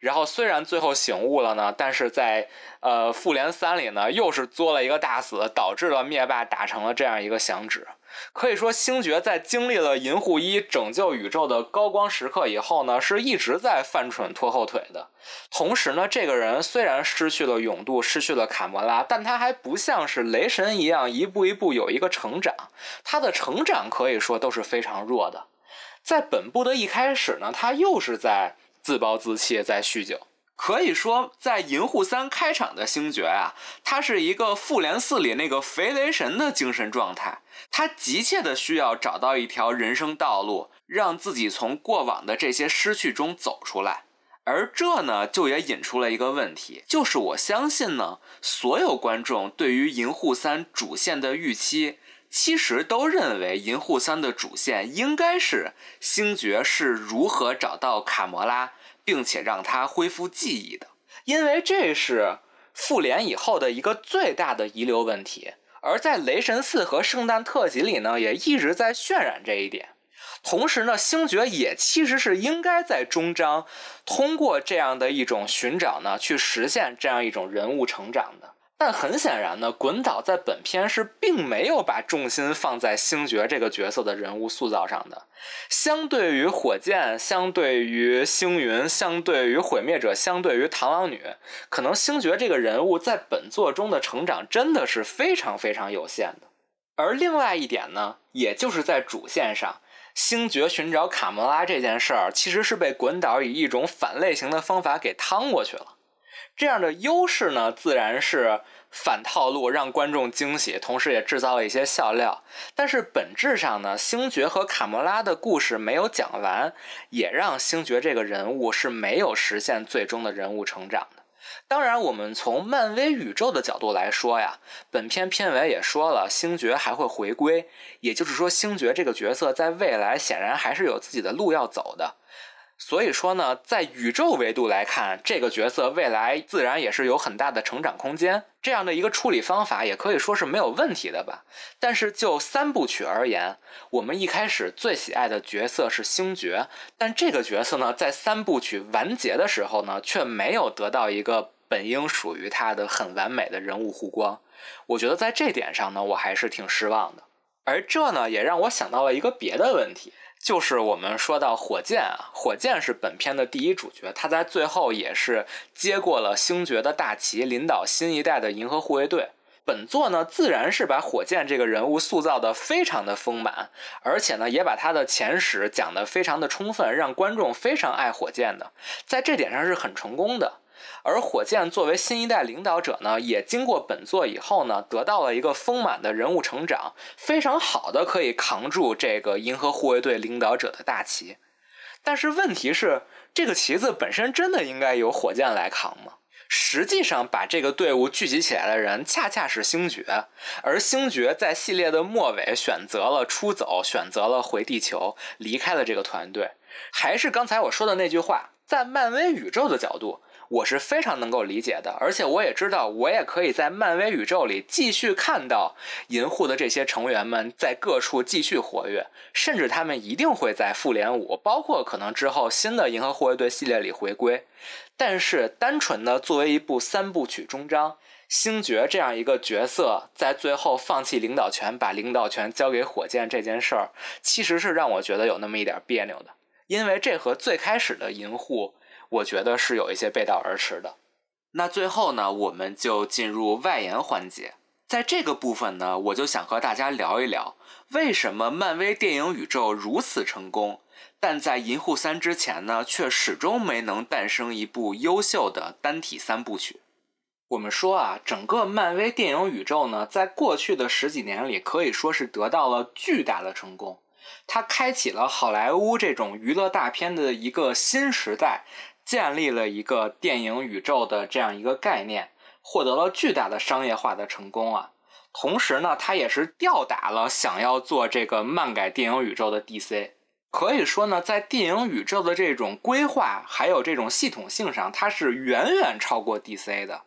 然后虽然最后醒悟了呢，但是在呃《复联三》里呢，又是作了一个大死，导致了灭霸打成了这样一个响指。可以说，星爵在经历了银护一拯救宇宙的高光时刻以后呢，是一直在犯蠢拖后腿的。同时呢，这个人虽然失去了勇度，失去了卡魔拉，但他还不像是雷神一样一步一步有一个成长。他的成长可以说都是非常弱的。在本部的一开始呢，他又是在自暴自弃，在酗酒。可以说，在《银护三》开场的星爵啊，他是一个复联四里那个肥雷神的精神状态，他急切的需要找到一条人生道路，让自己从过往的这些失去中走出来。而这呢，就也引出了一个问题，就是我相信呢，所有观众对于《银护三》主线的预期，其实都认为《银护三》的主线应该是星爵是如何找到卡魔拉，并且让他恢复记忆的，因为这是复联以后的一个最大的遗留问题。而在《雷神四》和圣诞特辑里呢，也一直在渲染这一点。同时呢，星爵也其实是应该在终章通过这样的一种寻找呢，去实现这样一种人物成长的。但很显然呢，滚导在本片是并没有把重心放在星爵这个角色的人物塑造上的。相对于火箭，相对于星云，相对于毁灭者，相对于螳螂女，可能星爵这个人物在本作中的成长真的是非常非常有限的。而另外一点呢，也就是在主线上。星爵寻找卡魔拉这件事儿，其实是被滚导以一种反类型的方法给趟过去了。这样的优势呢，自然是反套路，让观众惊喜，同时也制造了一些笑料。但是本质上呢，星爵和卡莫拉的故事没有讲完，也让星爵这个人物是没有实现最终的人物成长的。当然，我们从漫威宇宙的角度来说呀，本片片尾也说了，星爵还会回归，也就是说，星爵这个角色在未来显然还是有自己的路要走的。所以说呢，在宇宙维度来看，这个角色未来自然也是有很大的成长空间。这样的一个处理方法也可以说是没有问题的吧。但是就三部曲而言，我们一开始最喜爱的角色是星爵，但这个角色呢，在三部曲完结的时候呢，却没有得到一个。本应属于他的很完美的人物弧光，我觉得在这点上呢，我还是挺失望的。而这呢，也让我想到了一个别的问题，就是我们说到火箭啊，火箭是本片的第一主角，他在最后也是接过了星爵的大旗，领导新一代的银河护卫队。本作呢，自然是把火箭这个人物塑造的非常的丰满，而且呢，也把他的前史讲得非常的充分，让观众非常爱火箭的，在这点上是很成功的。而火箭作为新一代领导者呢，也经过本作以后呢，得到了一个丰满的人物成长，非常好的可以扛住这个银河护卫队领导者的大旗。但是问题是，这个旗子本身真的应该由火箭来扛吗？实际上，把这个队伍聚集起来的人恰恰是星爵，而星爵在系列的末尾选择了出走，选择了回地球，离开了这个团队。还是刚才我说的那句话，在漫威宇宙的角度。我是非常能够理解的，而且我也知道，我也可以在漫威宇宙里继续看到银护的这些成员们在各处继续活跃，甚至他们一定会在复联五，包括可能之后新的银河护卫队系列里回归。但是，单纯的作为一部三部曲终章，星爵这样一个角色在最后放弃领导权，把领导权交给火箭这件事儿，其实是让我觉得有那么一点别扭的，因为这和最开始的银护。我觉得是有一些背道而驰的。那最后呢，我们就进入外延环节。在这个部分呢，我就想和大家聊一聊，为什么漫威电影宇宙如此成功，但在《银护三》之前呢，却始终没能诞生一部优秀的单体三部曲。我们说啊，整个漫威电影宇宙呢，在过去的十几年里，可以说是得到了巨大的成功。它开启了好莱坞这种娱乐大片的一个新时代。建立了一个电影宇宙的这样一个概念，获得了巨大的商业化的成功啊！同时呢，它也是吊打了想要做这个漫改电影宇宙的 DC。可以说呢，在电影宇宙的这种规划还有这种系统性上，它是远远超过 DC 的。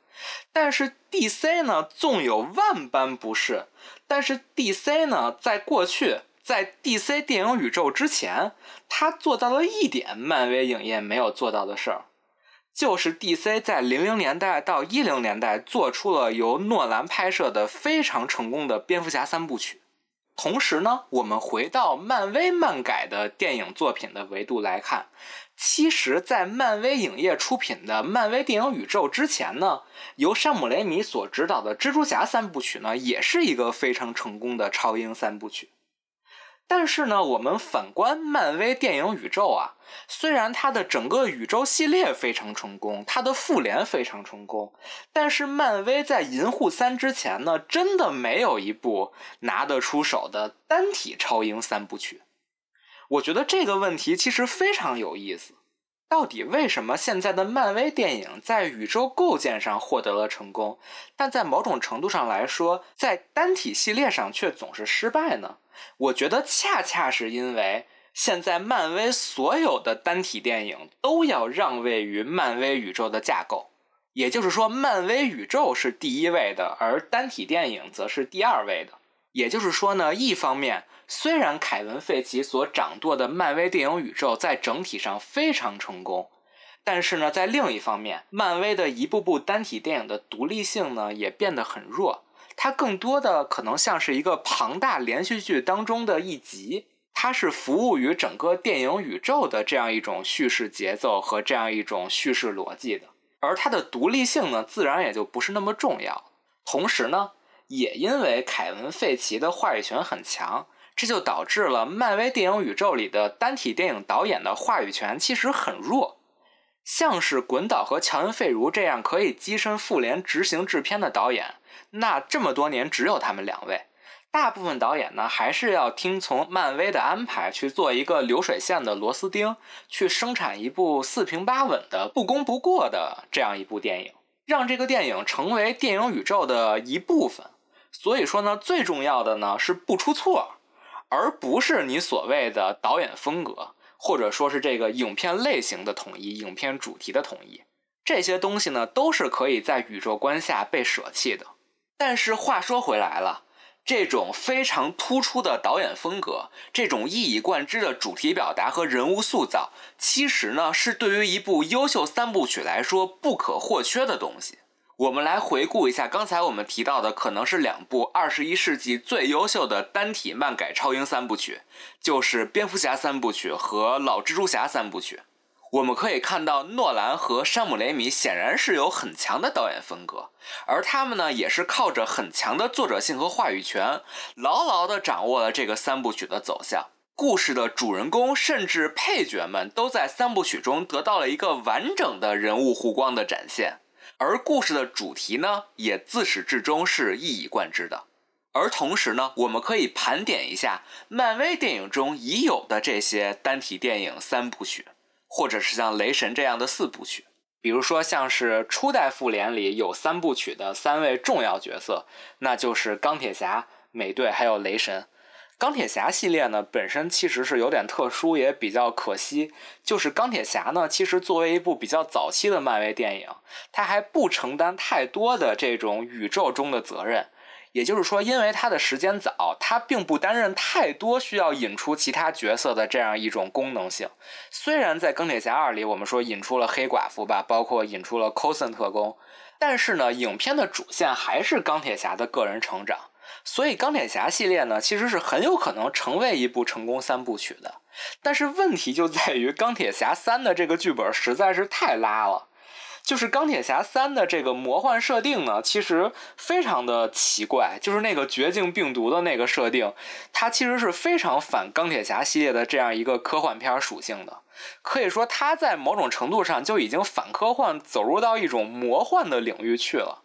但是 DC 呢，纵有万般不是，但是 DC 呢，在过去。在 DC 电影宇宙之前，他做到了一点漫威影业没有做到的事儿，就是 DC 在零零年代到一零年代做出了由诺兰拍摄的非常成功的蝙蝠侠三部曲。同时呢，我们回到漫威漫改的电影作品的维度来看，其实，在漫威影业出品的漫威电影宇宙之前呢，由山姆雷米所执导的蜘蛛侠三部曲呢，也是一个非常成功的超英三部曲。但是呢，我们反观漫威电影宇宙啊，虽然它的整个宇宙系列非常成功，它的复联非常成功，但是漫威在银护三之前呢，真的没有一部拿得出手的单体超英三部曲。我觉得这个问题其实非常有意思。到底为什么现在的漫威电影在宇宙构建上获得了成功，但在某种程度上来说，在单体系列上却总是失败呢？我觉得恰恰是因为现在漫威所有的单体电影都要让位于漫威宇宙的架构，也就是说，漫威宇宙是第一位的，而单体电影则是第二位的。也就是说呢，一方面。虽然凯文·费奇所掌舵的漫威电影宇宙在整体上非常成功，但是呢，在另一方面，漫威的一部部单体电影的独立性呢也变得很弱。它更多的可能像是一个庞大连续剧当中的一集，它是服务于整个电影宇宙的这样一种叙事节奏和这样一种叙事逻辑的，而它的独立性呢，自然也就不是那么重要。同时呢，也因为凯文·费奇的话语权很强。这就导致了漫威电影宇宙里的单体电影导演的话语权其实很弱，像是滚导和乔恩·费如这样可以跻身复联执行制片的导演，那这么多年只有他们两位。大部分导演呢，还是要听从漫威的安排去做一个流水线的螺丝钉，去生产一部四平八稳的不攻不过的这样一部电影，让这个电影成为电影宇宙的一部分。所以说呢，最重要的呢是不出错。而不是你所谓的导演风格，或者说是这个影片类型的统一、影片主题的统一，这些东西呢，都是可以在宇宙观下被舍弃的。但是话说回来了，这种非常突出的导演风格，这种一以贯之的主题表达和人物塑造，其实呢，是对于一部优秀三部曲来说不可或缺的东西。我们来回顾一下刚才我们提到的，可能是两部二十一世纪最优秀的单体漫改超英三部曲，就是蝙蝠侠三部曲和老蜘蛛侠三部曲。我们可以看到，诺兰和山姆雷米显然是有很强的导演风格，而他们呢，也是靠着很强的作者性和话语权，牢牢地掌握了这个三部曲的走向。故事的主人公甚至配角们都在三部曲中得到了一个完整的人物弧光的展现。而故事的主题呢，也自始至终是一以贯之的。而同时呢，我们可以盘点一下漫威电影中已有的这些单体电影三部曲，或者是像雷神这样的四部曲。比如说，像是初代复联里有三部曲的三位重要角色，那就是钢铁侠、美队还有雷神。钢铁侠系列呢，本身其实是有点特殊，也比较可惜。就是钢铁侠呢，其实作为一部比较早期的漫威电影，它还不承担太多的这种宇宙中的责任。也就是说，因为它的时间早，它并不担任太多需要引出其他角色的这样一种功能性。虽然在钢铁侠二里，我们说引出了黑寡妇吧，包括引出了 c o s n 特工，但是呢，影片的主线还是钢铁侠的个人成长。所以钢铁侠系列呢，其实是很有可能成为一部成功三部曲的。但是问题就在于钢铁侠三的这个剧本实在是太拉了。就是钢铁侠三的这个魔幻设定呢，其实非常的奇怪。就是那个绝境病毒的那个设定，它其实是非常反钢铁侠系列的这样一个科幻片属性的。可以说，它在某种程度上就已经反科幻，走入到一种魔幻的领域去了。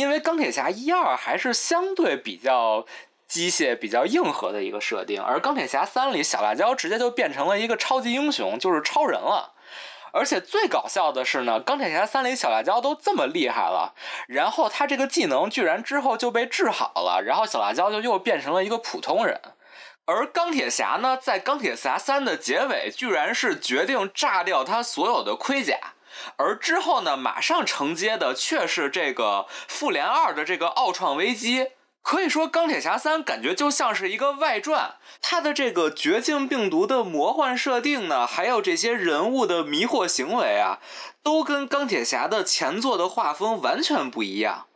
因为钢铁侠一二还是相对比较机械、比较硬核的一个设定，而钢铁侠三里小辣椒直接就变成了一个超级英雄，就是超人了。而且最搞笑的是呢，钢铁侠三里小辣椒都这么厉害了，然后他这个技能居然之后就被治好了，然后小辣椒就又变成了一个普通人。而钢铁侠呢，在钢铁侠三的结尾，居然是决定炸掉他所有的盔甲。而之后呢，马上承接的却是这个复联二的这个奥创危机。可以说，钢铁侠三感觉就像是一个外传，它的这个绝境病毒的魔幻设定呢，还有这些人物的迷惑行为啊，都跟钢铁侠的前作的画风完全不一样。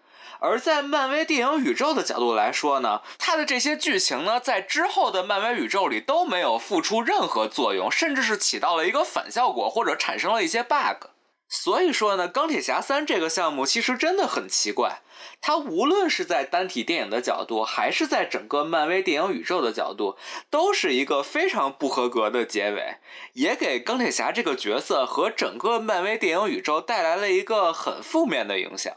而在漫威电影宇宙的角度来说呢，它的这些剧情呢，在之后的漫威宇宙里都没有付出任何作用，甚至是起到了一个反效果，或者产生了一些 bug。所以说呢，钢铁侠三这个项目其实真的很奇怪，它无论是在单体电影的角度，还是在整个漫威电影宇宙的角度，都是一个非常不合格的结尾，也给钢铁侠这个角色和整个漫威电影宇宙带来了一个很负面的影响。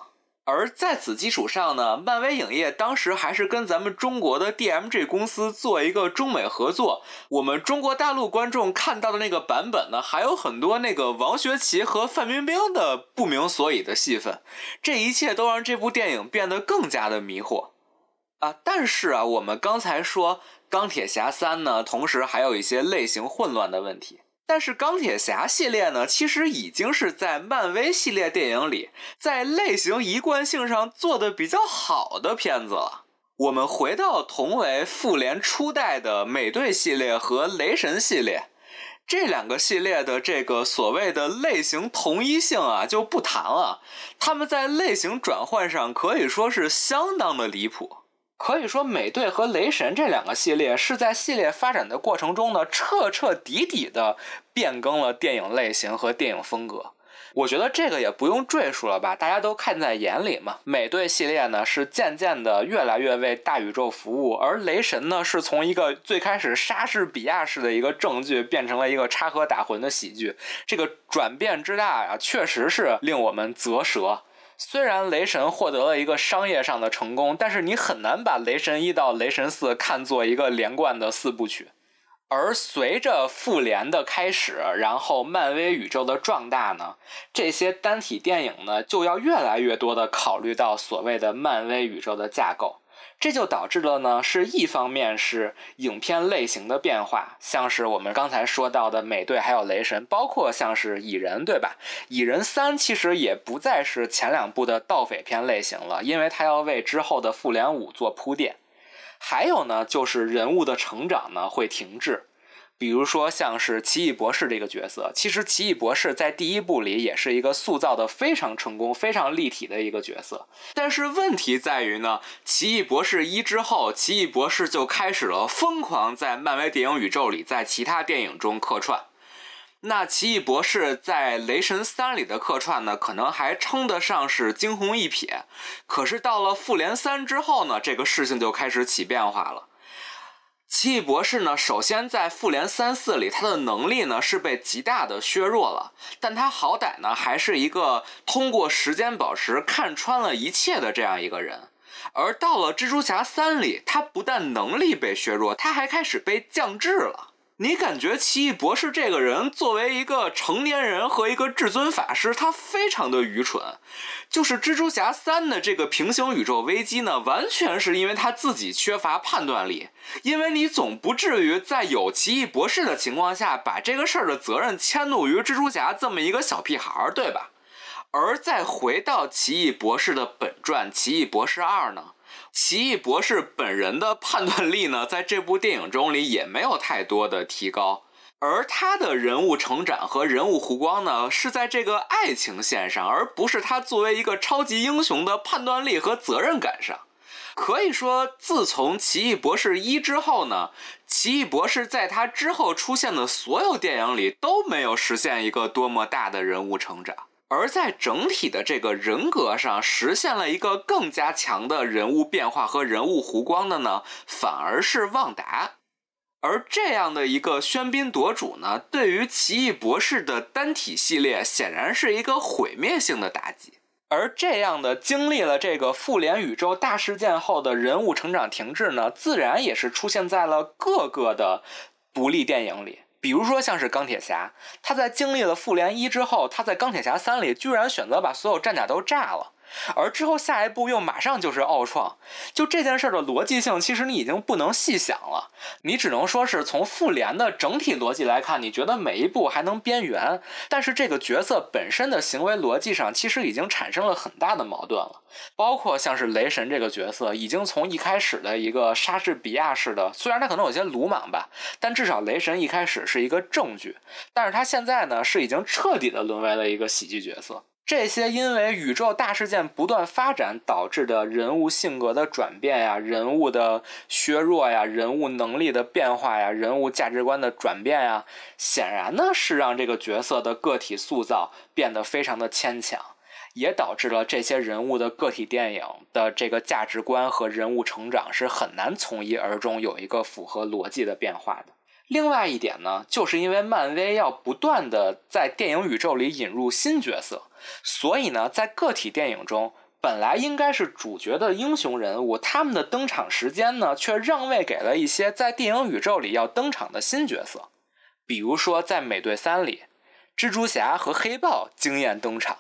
而在此基础上呢，漫威影业当时还是跟咱们中国的 DMG 公司做一个中美合作。我们中国大陆观众看到的那个版本呢，还有很多那个王学圻和范冰冰的不明所以的戏份。这一切都让这部电影变得更加的迷惑啊！但是啊，我们刚才说钢铁侠三呢，同时还有一些类型混乱的问题。但是钢铁侠系列呢，其实已经是在漫威系列电影里，在类型一贯性上做的比较好的片子了。我们回到同为复联初代的美队系列和雷神系列，这两个系列的这个所谓的类型同一性啊，就不谈了。他们在类型转换上可以说是相当的离谱。可以说，美队和雷神这两个系列是在系列发展的过程中呢，彻彻底底的变更了电影类型和电影风格。我觉得这个也不用赘述了吧，大家都看在眼里嘛。美队系列呢是渐渐的越来越为大宇宙服务，而雷神呢是从一个最开始莎士比亚式的一个正剧变成了一个插科打诨的喜剧。这个转变之大呀，确实是令我们啧舌。虽然雷神获得了一个商业上的成功，但是你很难把雷神一到雷神四看作一个连贯的四部曲。而随着复联的开始，然后漫威宇宙的壮大呢，这些单体电影呢就要越来越多的考虑到所谓的漫威宇宙的架构。这就导致了呢，是一方面是影片类型的变化，像是我们刚才说到的美队还有雷神，包括像是蚁人，对吧？蚁人三其实也不再是前两部的盗匪片类型了，因为它要为之后的复联五做铺垫。还有呢，就是人物的成长呢会停滞。比如说，像是奇异博士这个角色，其实奇异博士在第一部里也是一个塑造的非常成功、非常立体的一个角色。但是问题在于呢，奇异博士一之后，奇异博士就开始了疯狂在漫威电影宇宙里，在其他电影中客串。那奇异博士在雷神三里的客串呢，可能还称得上是惊鸿一瞥。可是到了复联三之后呢，这个事情就开始起变化了。奇异博士呢，首先在复联三四里，他的能力呢是被极大的削弱了，但他好歹呢还是一个通过时间宝石看穿了一切的这样一个人。而到了蜘蛛侠三里，他不但能力被削弱，他还开始被降智了。你感觉奇异博士这个人作为一个成年人和一个至尊法师，他非常的愚蠢。就是蜘蛛侠三的这个平行宇宙危机呢，完全是因为他自己缺乏判断力。因为你总不至于在有奇异博士的情况下，把这个事儿的责任迁怒于蜘蛛侠这么一个小屁孩儿，对吧？而再回到奇异博士的本传《奇异博士二》呢？奇异博士本人的判断力呢，在这部电影中里也没有太多的提高，而他的人物成长和人物弧光呢，是在这个爱情线上，而不是他作为一个超级英雄的判断力和责任感上。可以说，自从奇异博士一之后呢，奇异博士在他之后出现的所有电影里都没有实现一个多么大的人物成长。而在整体的这个人格上实现了一个更加强的人物变化和人物弧光的呢，反而是旺达。而这样的一个喧宾夺主呢，对于奇异博士的单体系列显然是一个毁灭性的打击。而这样的经历了这个复联宇宙大事件后的人物成长停滞呢，自然也是出现在了各个的独立电影里。比如说，像是钢铁侠，他在经历了复联一之后，他在钢铁侠三里居然选择把所有战甲都炸了。而之后下一步又马上就是奥创，就这件事的逻辑性，其实你已经不能细想了，你只能说是从复联的整体逻辑来看，你觉得每一步还能边缘，但是这个角色本身的行为逻辑上，其实已经产生了很大的矛盾了。包括像是雷神这个角色，已经从一开始的一个莎士比亚式的，虽然他可能有些鲁莽吧，但至少雷神一开始是一个正剧，但是他现在呢，是已经彻底的沦为了一个喜剧角色。这些因为宇宙大事件不断发展导致的人物性格的转变呀、人物的削弱呀、人物能力的变化呀、人物价值观的转变呀，显然呢是让这个角色的个体塑造变得非常的牵强，也导致了这些人物的个体电影的这个价值观和人物成长是很难从一而终有一个符合逻辑的变化的。另外一点呢，就是因为漫威要不断的在电影宇宙里引入新角色，所以呢，在个体电影中，本来应该是主角的英雄人物，他们的登场时间呢，却让位给了一些在电影宇宙里要登场的新角色。比如说，在《美队三》里，蜘蛛侠和黑豹惊艳登场，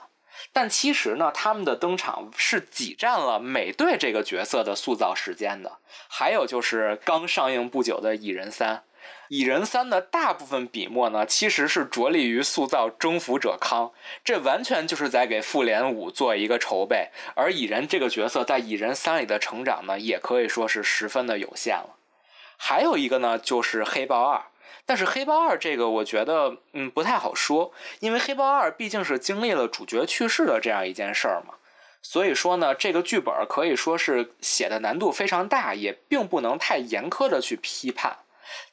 但其实呢，他们的登场是挤占了美队这个角色的塑造时间的。还有就是刚上映不久的《蚁人三》。蚁人三的大部分笔墨呢，其实是着力于塑造征服者康，这完全就是在给复联五做一个筹备。而蚁人这个角色在蚁人三里的成长呢，也可以说是十分的有限了。还有一个呢，就是黑豹二，但是黑豹二这个我觉得嗯不太好说，因为黑豹二毕竟是经历了主角去世的这样一件事儿嘛，所以说呢，这个剧本可以说是写的难度非常大，也并不能太严苛的去批判。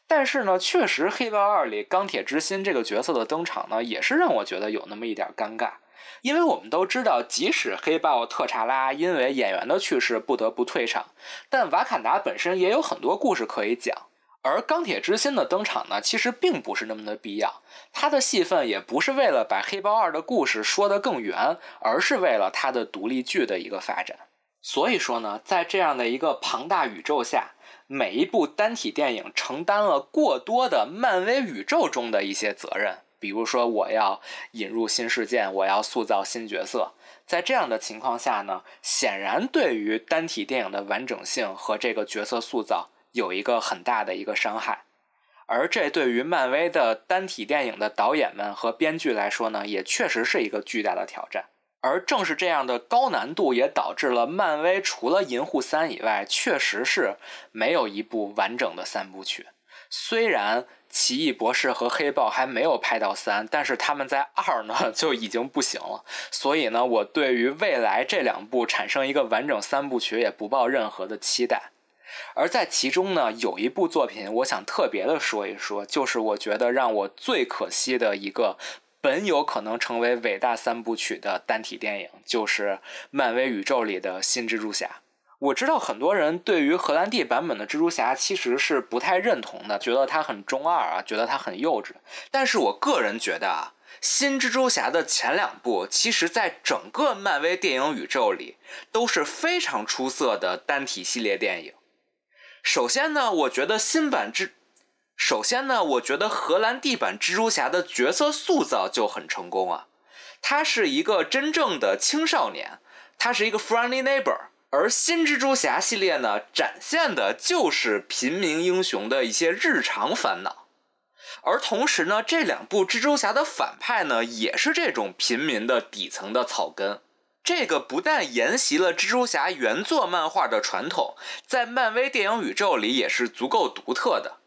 但是呢，确实，《黑豹二》里钢铁之心这个角色的登场呢，也是让我觉得有那么一点尴尬。因为我们都知道，即使黑豹特查拉因为演员的去世不得不退场，但瓦坎达本身也有很多故事可以讲。而钢铁之心的登场呢，其实并不是那么的必要。他的戏份也不是为了把黑豹二的故事说得更圆，而是为了他的独立剧的一个发展。所以说呢，在这样的一个庞大宇宙下。每一部单体电影承担了过多的漫威宇宙中的一些责任，比如说我要引入新事件，我要塑造新角色。在这样的情况下呢，显然对于单体电影的完整性和这个角色塑造有一个很大的一个伤害，而这对于漫威的单体电影的导演们和编剧来说呢，也确实是一个巨大的挑战。而正是这样的高难度，也导致了漫威除了《银护三》以外，确实是没有一部完整的三部曲。虽然《奇异博士》和《黑豹》还没有拍到三，但是他们在二呢 就已经不行了。所以呢，我对于未来这两部产生一个完整三部曲也不抱任何的期待。而在其中呢，有一部作品，我想特别的说一说，就是我觉得让我最可惜的一个。本有可能成为伟大三部曲的单体电影，就是漫威宇宙里的新蜘蛛侠。我知道很多人对于荷兰弟版本的蜘蛛侠其实是不太认同的，觉得他很中二啊，觉得他很幼稚。但是我个人觉得啊，新蜘蛛侠的前两部，其实在整个漫威电影宇宙里都是非常出色的单体系列电影。首先呢，我觉得新版蜘首先呢，我觉得荷兰弟版蜘蛛侠的角色塑造就很成功啊，他是一个真正的青少年，他是一个 friendly neighbor，而新蜘蛛侠系列呢，展现的就是平民英雄的一些日常烦恼，而同时呢，这两部蜘蛛侠的反派呢，也是这种平民的底层的草根，这个不但沿袭了蜘蛛侠原作漫画的传统，在漫威电影宇宙里也是足够独特的。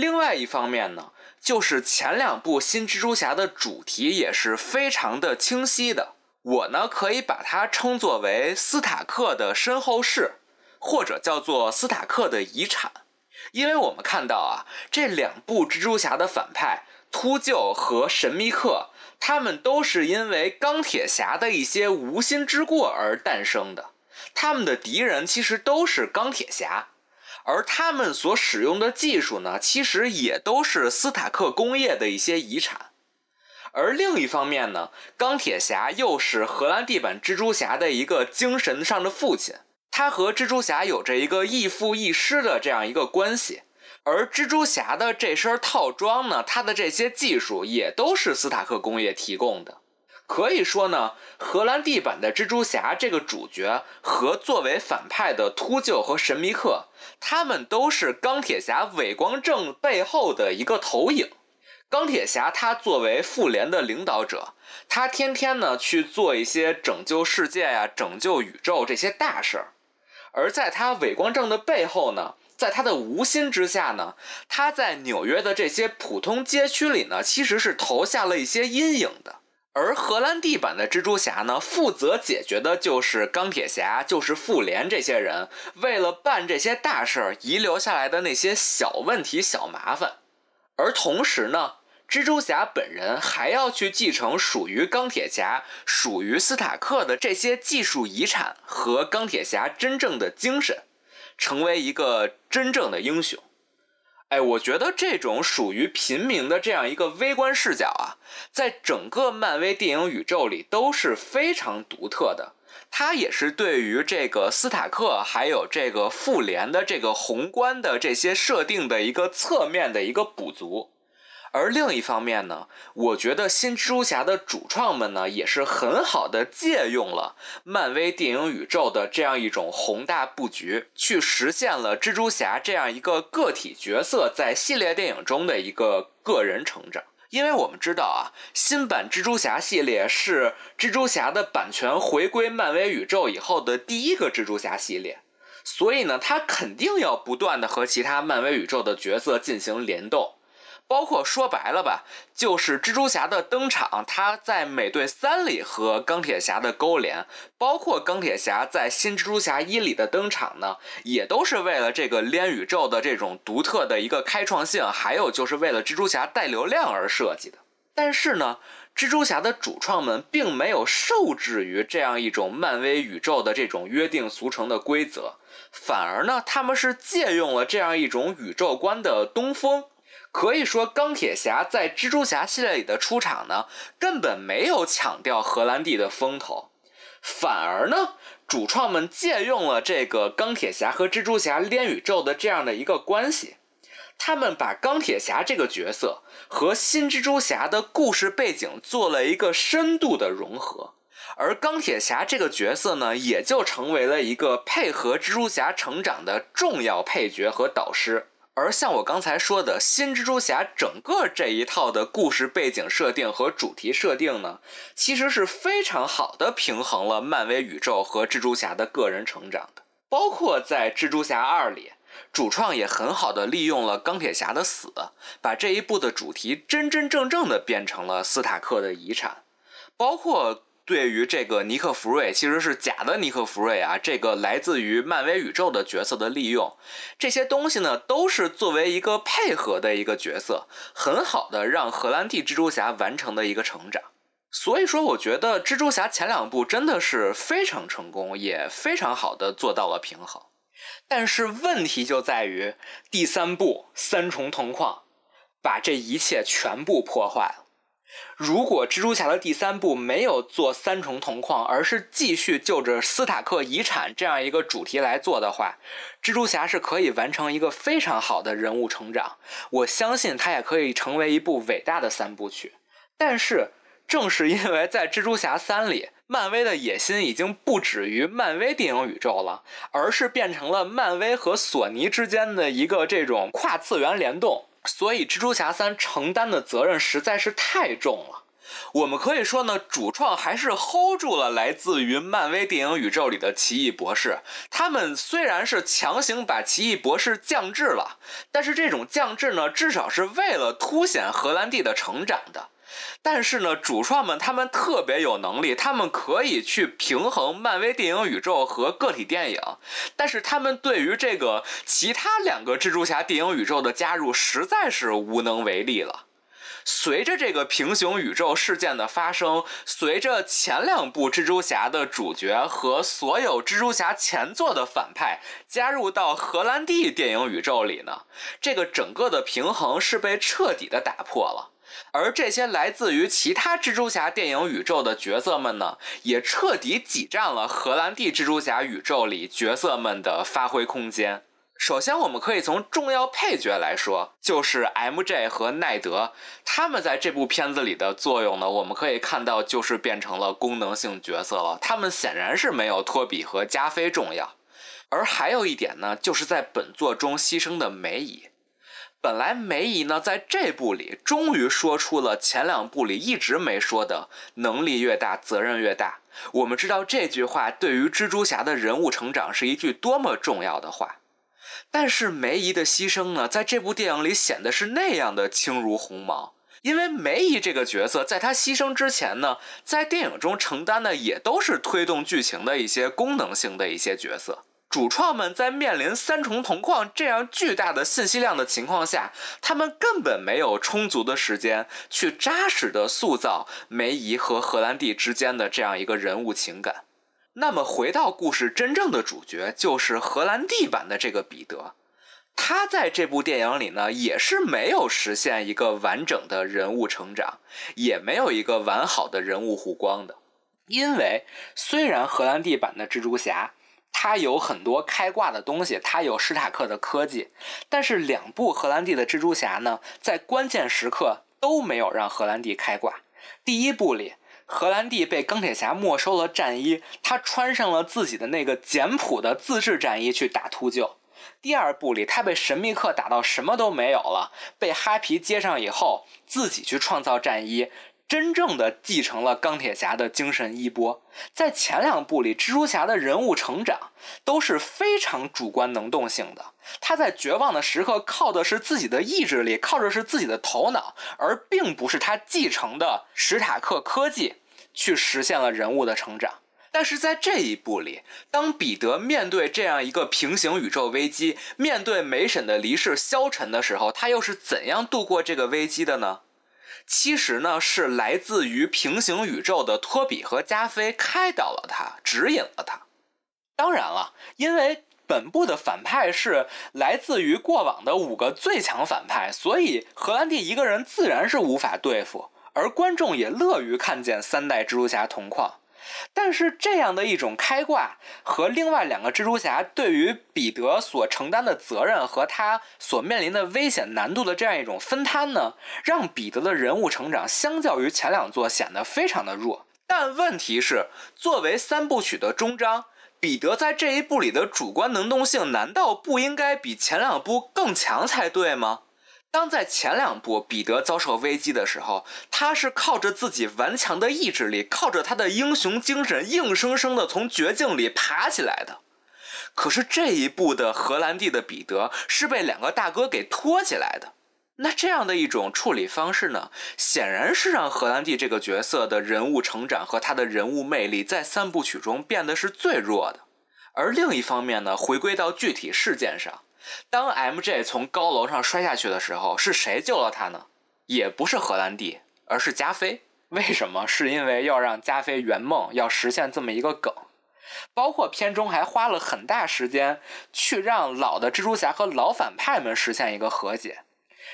另外一方面呢，就是前两部新蜘蛛侠的主题也是非常的清晰的。我呢可以把它称作为斯塔克的身后事，或者叫做斯塔克的遗产。因为我们看到啊，这两部蜘蛛侠的反派秃鹫和神秘客，他们都是因为钢铁侠的一些无心之过而诞生的。他们的敌人其实都是钢铁侠。而他们所使用的技术呢，其实也都是斯塔克工业的一些遗产。而另一方面呢，钢铁侠又是荷兰弟版蜘蛛侠的一个精神上的父亲，他和蜘蛛侠有着一个亦父亦师的这样一个关系。而蜘蛛侠的这身套装呢，它的这些技术也都是斯塔克工业提供的。可以说呢，荷兰弟版的蜘蛛侠这个主角和作为反派的秃鹫和神秘客，他们都是钢铁侠伪光正背后的一个投影。钢铁侠他作为复联的领导者，他天天呢去做一些拯救世界呀、拯救宇宙这些大事儿，而在他伪光正的背后呢，在他的无心之下呢，他在纽约的这些普通街区里呢，其实是投下了一些阴影的。而荷兰弟版的蜘蛛侠呢，负责解决的就是钢铁侠、就是复联这些人为了办这些大事儿遗留下来的那些小问题、小麻烦。而同时呢，蜘蛛侠本人还要去继承属于钢铁侠、属于斯塔克的这些技术遗产和钢铁侠真正的精神，成为一个真正的英雄。哎，我觉得这种属于平民的这样一个微观视角啊，在整个漫威电影宇宙里都是非常独特的。它也是对于这个斯塔克还有这个复联的这个宏观的这些设定的一个侧面的一个补足。而另一方面呢，我觉得新蜘蛛侠的主创们呢，也是很好的借用了漫威电影宇宙的这样一种宏大布局，去实现了蜘蛛侠这样一个个体角色在系列电影中的一个个人成长。因为我们知道啊，新版蜘蛛侠系列是蜘蛛侠的版权回归漫威宇宙以后的第一个蜘蛛侠系列，所以呢，它肯定要不断的和其他漫威宇宙的角色进行联动。包括说白了吧，就是蜘蛛侠的登场，他在美队三里和钢铁侠的勾连，包括钢铁侠在新蜘蛛侠一里的登场呢，也都是为了这个连宇宙的这种独特的一个开创性，还有就是为了蜘蛛侠带流量而设计的。但是呢，蜘蛛侠的主创们并没有受制于这样一种漫威宇宙的这种约定俗成的规则，反而呢，他们是借用了这样一种宇宙观的东风。可以说，钢铁侠在蜘蛛侠系列里的出场呢，根本没有抢掉荷兰弟的风头，反而呢，主创们借用了这个钢铁侠和蜘蛛侠连宇宙的这样的一个关系，他们把钢铁侠这个角色和新蜘蛛侠的故事背景做了一个深度的融合，而钢铁侠这个角色呢，也就成为了一个配合蜘蛛侠成长的重要配角和导师。而像我刚才说的，新蜘蛛侠整个这一套的故事背景设定和主题设定呢，其实是非常好的平衡了漫威宇宙和蜘蛛侠的个人成长的。包括在蜘蛛侠二里，主创也很好的利用了钢铁侠的死，把这一部的主题真真正正的变成了斯塔克的遗产，包括。对于这个尼克弗瑞，其实是假的尼克弗瑞啊，这个来自于漫威宇宙的角色的利用，这些东西呢，都是作为一个配合的一个角色，很好的让荷兰弟蜘蛛侠完成的一个成长。所以说，我觉得蜘蛛侠前两部真的是非常成功，也非常好的做到了平衡。但是问题就在于第三部三重同框，把这一切全部破坏了。如果蜘蛛侠的第三部没有做三重同框，而是继续就着斯塔克遗产这样一个主题来做的话，蜘蛛侠是可以完成一个非常好的人物成长。我相信他也可以成为一部伟大的三部曲。但是，正是因为在蜘蛛侠三里，漫威的野心已经不止于漫威电影宇宙了，而是变成了漫威和索尼之间的一个这种跨次元联动。所以，蜘蛛侠三承担的责任实在是太重了。我们可以说呢，主创还是 hold 住了来自于漫威电影宇宙里的奇异博士。他们虽然是强行把奇异博士降智了，但是这种降智呢，至少是为了凸显荷兰弟的成长的。但是呢，主创们他们特别有能力，他们可以去平衡漫威电影宇宙和个体电影，但是他们对于这个其他两个蜘蛛侠电影宇宙的加入实在是无能为力了。随着这个平行宇宙事件的发生，随着前两部蜘蛛侠的主角和所有蜘蛛侠前作的反派加入到荷兰弟电影宇宙里呢，这个整个的平衡是被彻底的打破了。而这些来自于其他蜘蛛侠电影宇宙的角色们呢，也彻底挤占了荷兰弟蜘蛛侠宇宙里角色们的发挥空间。首先，我们可以从重要配角来说，就是 MJ 和奈德，他们在这部片子里的作用呢，我们可以看到就是变成了功能性角色了。他们显然是没有托比和加菲重要。而还有一点呢，就是在本作中牺牲的梅姨。本来梅姨呢，在这部里终于说出了前两部里一直没说的“能力越大，责任越大”。我们知道这句话对于蜘蛛侠的人物成长是一句多么重要的话。但是梅姨的牺牲呢，在这部电影里显得是那样的轻如鸿毛。因为梅姨这个角色在她牺牲之前呢，在电影中承担的也都是推动剧情的一些功能性的一些角色。主创们在面临三重铜矿这样巨大的信息量的情况下，他们根本没有充足的时间去扎实的塑造梅姨和荷兰弟之间的这样一个人物情感。那么回到故事真正的主角，就是荷兰弟版的这个彼得。他在这部电影里呢，也是没有实现一个完整的人物成长，也没有一个完好的人物弧光的。因为虽然荷兰弟版的蜘蛛侠，他有很多开挂的东西，他有史塔克的科技，但是两部荷兰弟的蜘蛛侠呢，在关键时刻都没有让荷兰弟开挂。第一部里，荷兰弟被钢铁侠没收了战衣，他穿上了自己的那个简朴的自制战衣去打秃鹫。第二部里，他被神秘客打到什么都没有了，被哈皮接上以后，自己去创造战衣，真正的继承了钢铁侠的精神衣钵。在前两部里，蜘蛛侠的人物成长都是非常主观能动性的，他在绝望的时刻靠的是自己的意志力，靠的是自己的头脑，而并不是他继承的史塔克科技去实现了人物的成长。但是在这一部里，当彼得面对这样一个平行宇宙危机，面对梅婶的离世消沉的时候，他又是怎样度过这个危机的呢？其实呢，是来自于平行宇宙的托比和加菲开导了他，指引了他。当然了，因为本部的反派是来自于过往的五个最强反派，所以荷兰弟一个人自然是无法对付，而观众也乐于看见三代蜘蛛侠同框。但是这样的一种开挂和另外两个蜘蛛侠对于彼得所承担的责任和他所面临的危险难度的这样一种分摊呢，让彼得的人物成长相较于前两作显得非常的弱。但问题是，作为三部曲的终章，彼得在这一部里的主观能动性难道不应该比前两部更强才对吗？当在前两部彼得遭受危机的时候，他是靠着自己顽强的意志力，靠着他的英雄精神，硬生生的从绝境里爬起来的。可是这一部的荷兰弟的彼得是被两个大哥给拖起来的。那这样的一种处理方式呢，显然是让荷兰弟这个角色的人物成长和他的人物魅力在三部曲中变得是最弱的。而另一方面呢，回归到具体事件上。当 MJ 从高楼上摔下去的时候，是谁救了他呢？也不是荷兰弟，而是加菲。为什么？是因为要让加菲圆梦，要实现这么一个梗。包括片中还花了很大时间去让老的蜘蛛侠和老反派们实现一个和解。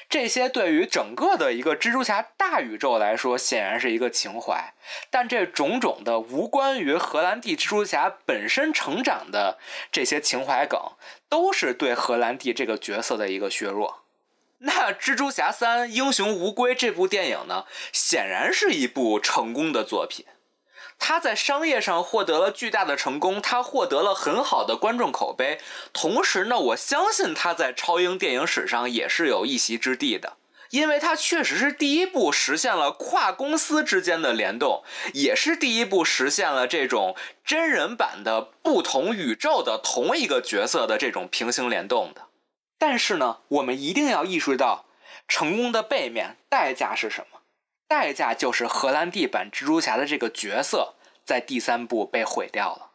这些对于整个的一个蜘蛛侠大宇宙来说，显然是一个情怀，但这种种的无关于荷兰弟蜘蛛侠本身成长的这些情怀梗，都是对荷兰弟这个角色的一个削弱。那《蜘蛛侠三：英雄无归》这部电影呢，显然是一部成功的作品。他在商业上获得了巨大的成功，他获得了很好的观众口碑。同时呢，我相信他在超英电影史上也是有一席之地的，因为他确实是第一部实现了跨公司之间的联动，也是第一部实现了这种真人版的不同宇宙的同一个角色的这种平行联动的。但是呢，我们一定要意识到，成功的背面代价是什么？代价就是荷兰弟版蜘蛛侠的这个角色在第三部被毁掉了。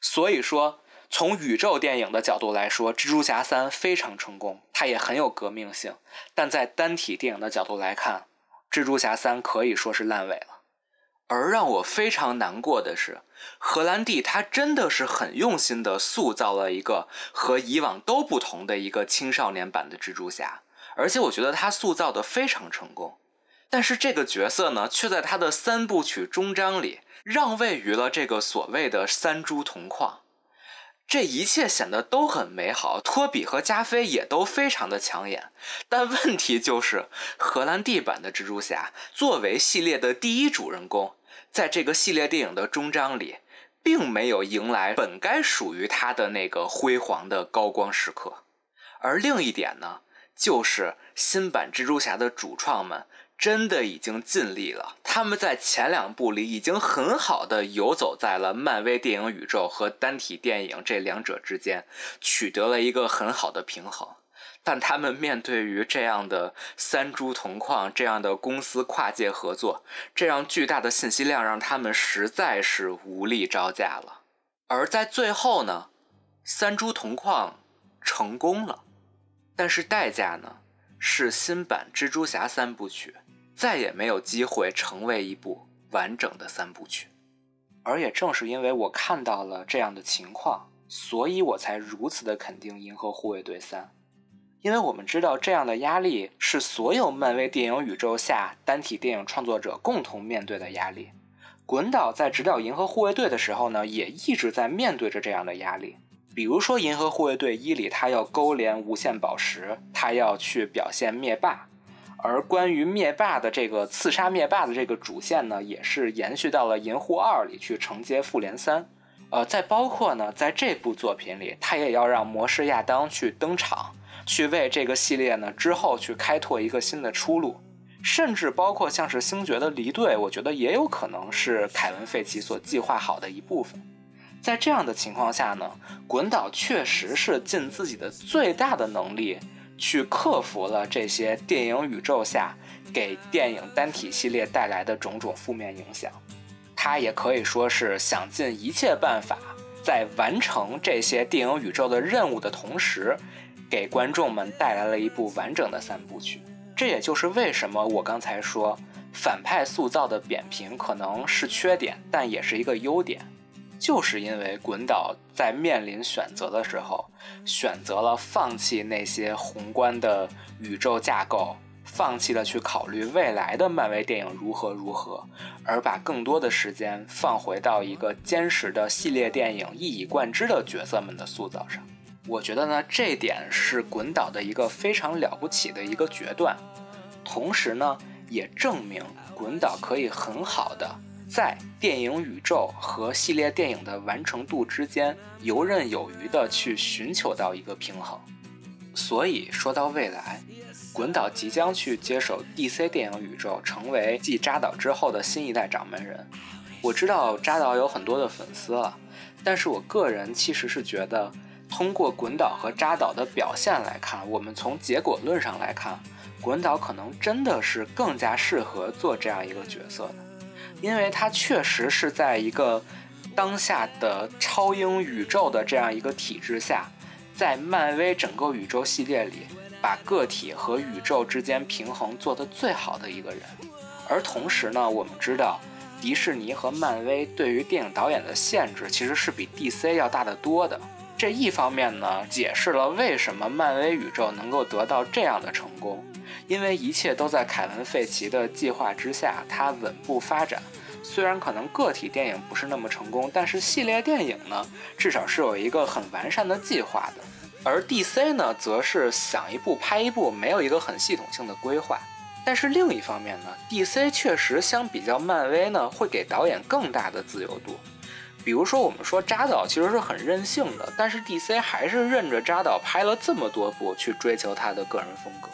所以说，从宇宙电影的角度来说，蜘蛛侠三非常成功，它也很有革命性。但在单体电影的角度来看，蜘蛛侠三可以说是烂尾了。而让我非常难过的是，荷兰弟他真的是很用心的塑造了一个和以往都不同的一个青少年版的蜘蛛侠，而且我觉得他塑造的非常成功。但是这个角色呢，却在他的三部曲终章里让位于了这个所谓的三蛛同框。这一切显得都很美好，托比和加菲也都非常的抢眼。但问题就是，荷兰弟版的蜘蛛侠作为系列的第一主人公，在这个系列电影的终章里，并没有迎来本该属于他的那个辉煌的高光时刻。而另一点呢，就是新版蜘蛛侠的主创们。真的已经尽力了。他们在前两部里已经很好的游走在了漫威电影宇宙和单体电影这两者之间，取得了一个很好的平衡。但他们面对于这样的三株同框、这样的公司跨界合作、这样巨大的信息量，让他们实在是无力招架了。而在最后呢，三株同框成功了，但是代价呢，是新版蜘蛛侠三部曲再也没有机会成为一部完整的三部曲。而也正是因为我看到了这样的情况，所以我才如此的肯定《银河护卫队三》。因为我们知道，这样的压力是所有漫威电影宇宙下单体电影创作者共同面对的压力。滚导在执导《银河护卫队》的时候呢，也一直在面对着这样的压力。比如说，《银河护卫队一》里，他要勾连无限宝石，他要去表现灭霸。而关于灭霸的这个刺杀灭霸的这个主线呢，也是延续到了《银护二》里去承接复联三。呃，再包括呢，在这部作品里，他也要让魔师亚当去登场。去为这个系列呢之后去开拓一个新的出路，甚至包括像是星爵的离队，我觉得也有可能是凯文·费奇所计划好的一部分。在这样的情况下呢，滚导确实是尽自己的最大的能力去克服了这些电影宇宙下给电影单体系列带来的种种负面影响。他也可以说是想尽一切办法，在完成这些电影宇宙的任务的同时。给观众们带来了一部完整的三部曲，这也就是为什么我刚才说反派塑造的扁平可能是缺点，但也是一个优点，就是因为滚导在面临选择的时候，选择了放弃那些宏观的宇宙架构，放弃了去考虑未来的漫威电影如何如何，而把更多的时间放回到一个坚实的系列电影一以贯之的角色们的塑造上。我觉得呢，这点是滚导的一个非常了不起的一个决断，同时呢，也证明滚导可以很好的在电影宇宙和系列电影的完成度之间游刃有余的去寻求到一个平衡。所以说到未来，滚导即将去接手 DC 电影宇宙，成为继扎导之后的新一代掌门人。我知道扎导有很多的粉丝了，但是我个人其实是觉得。通过滚导和扎导的表现来看，我们从结果论上来看，滚导可能真的是更加适合做这样一个角色的，因为他确实是在一个当下的超英宇宙的这样一个体制下，在漫威整个宇宙系列里，把个体和宇宙之间平衡做得最好的一个人。而同时呢，我们知道，迪士尼和漫威对于电影导演的限制其实是比 DC 要大得多的。这一方面呢，解释了为什么漫威宇宙能够得到这样的成功，因为一切都在凯文·费奇的计划之下，他稳步发展。虽然可能个体电影不是那么成功，但是系列电影呢，至少是有一个很完善的计划的。而 DC 呢，则是想一部拍一部，没有一个很系统性的规划。但是另一方面呢，DC 确实相比较漫威呢，会给导演更大的自由度。比如说，我们说扎导其实是很任性的，但是 DC 还是认着扎导拍了这么多部去追求他的个人风格。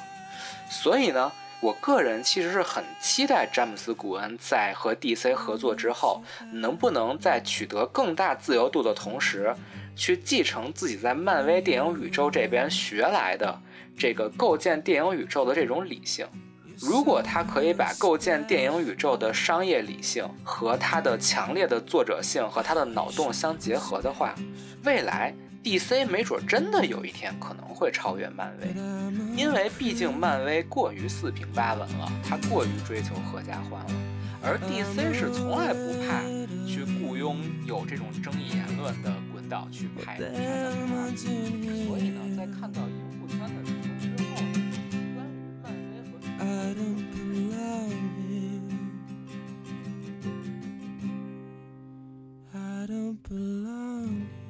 所以呢，我个人其实是很期待詹姆斯·古恩在和 DC 合作之后，能不能在取得更大自由度的同时，去继承自己在漫威电影宇宙这边学来的这个构建电影宇宙的这种理性。如果他可以把构建电影宇宙的商业理性和他的强烈的作者性和他的脑洞相结合的话，未来 DC 没准真的有一天可能会超越漫威，因为毕竟漫威过于四平八稳了，它过于追求合家欢了，而 DC 是从来不怕去雇佣有这种争议言论的滚导去拍的，所以呢，在看到银护圈的时候。I don't belong here.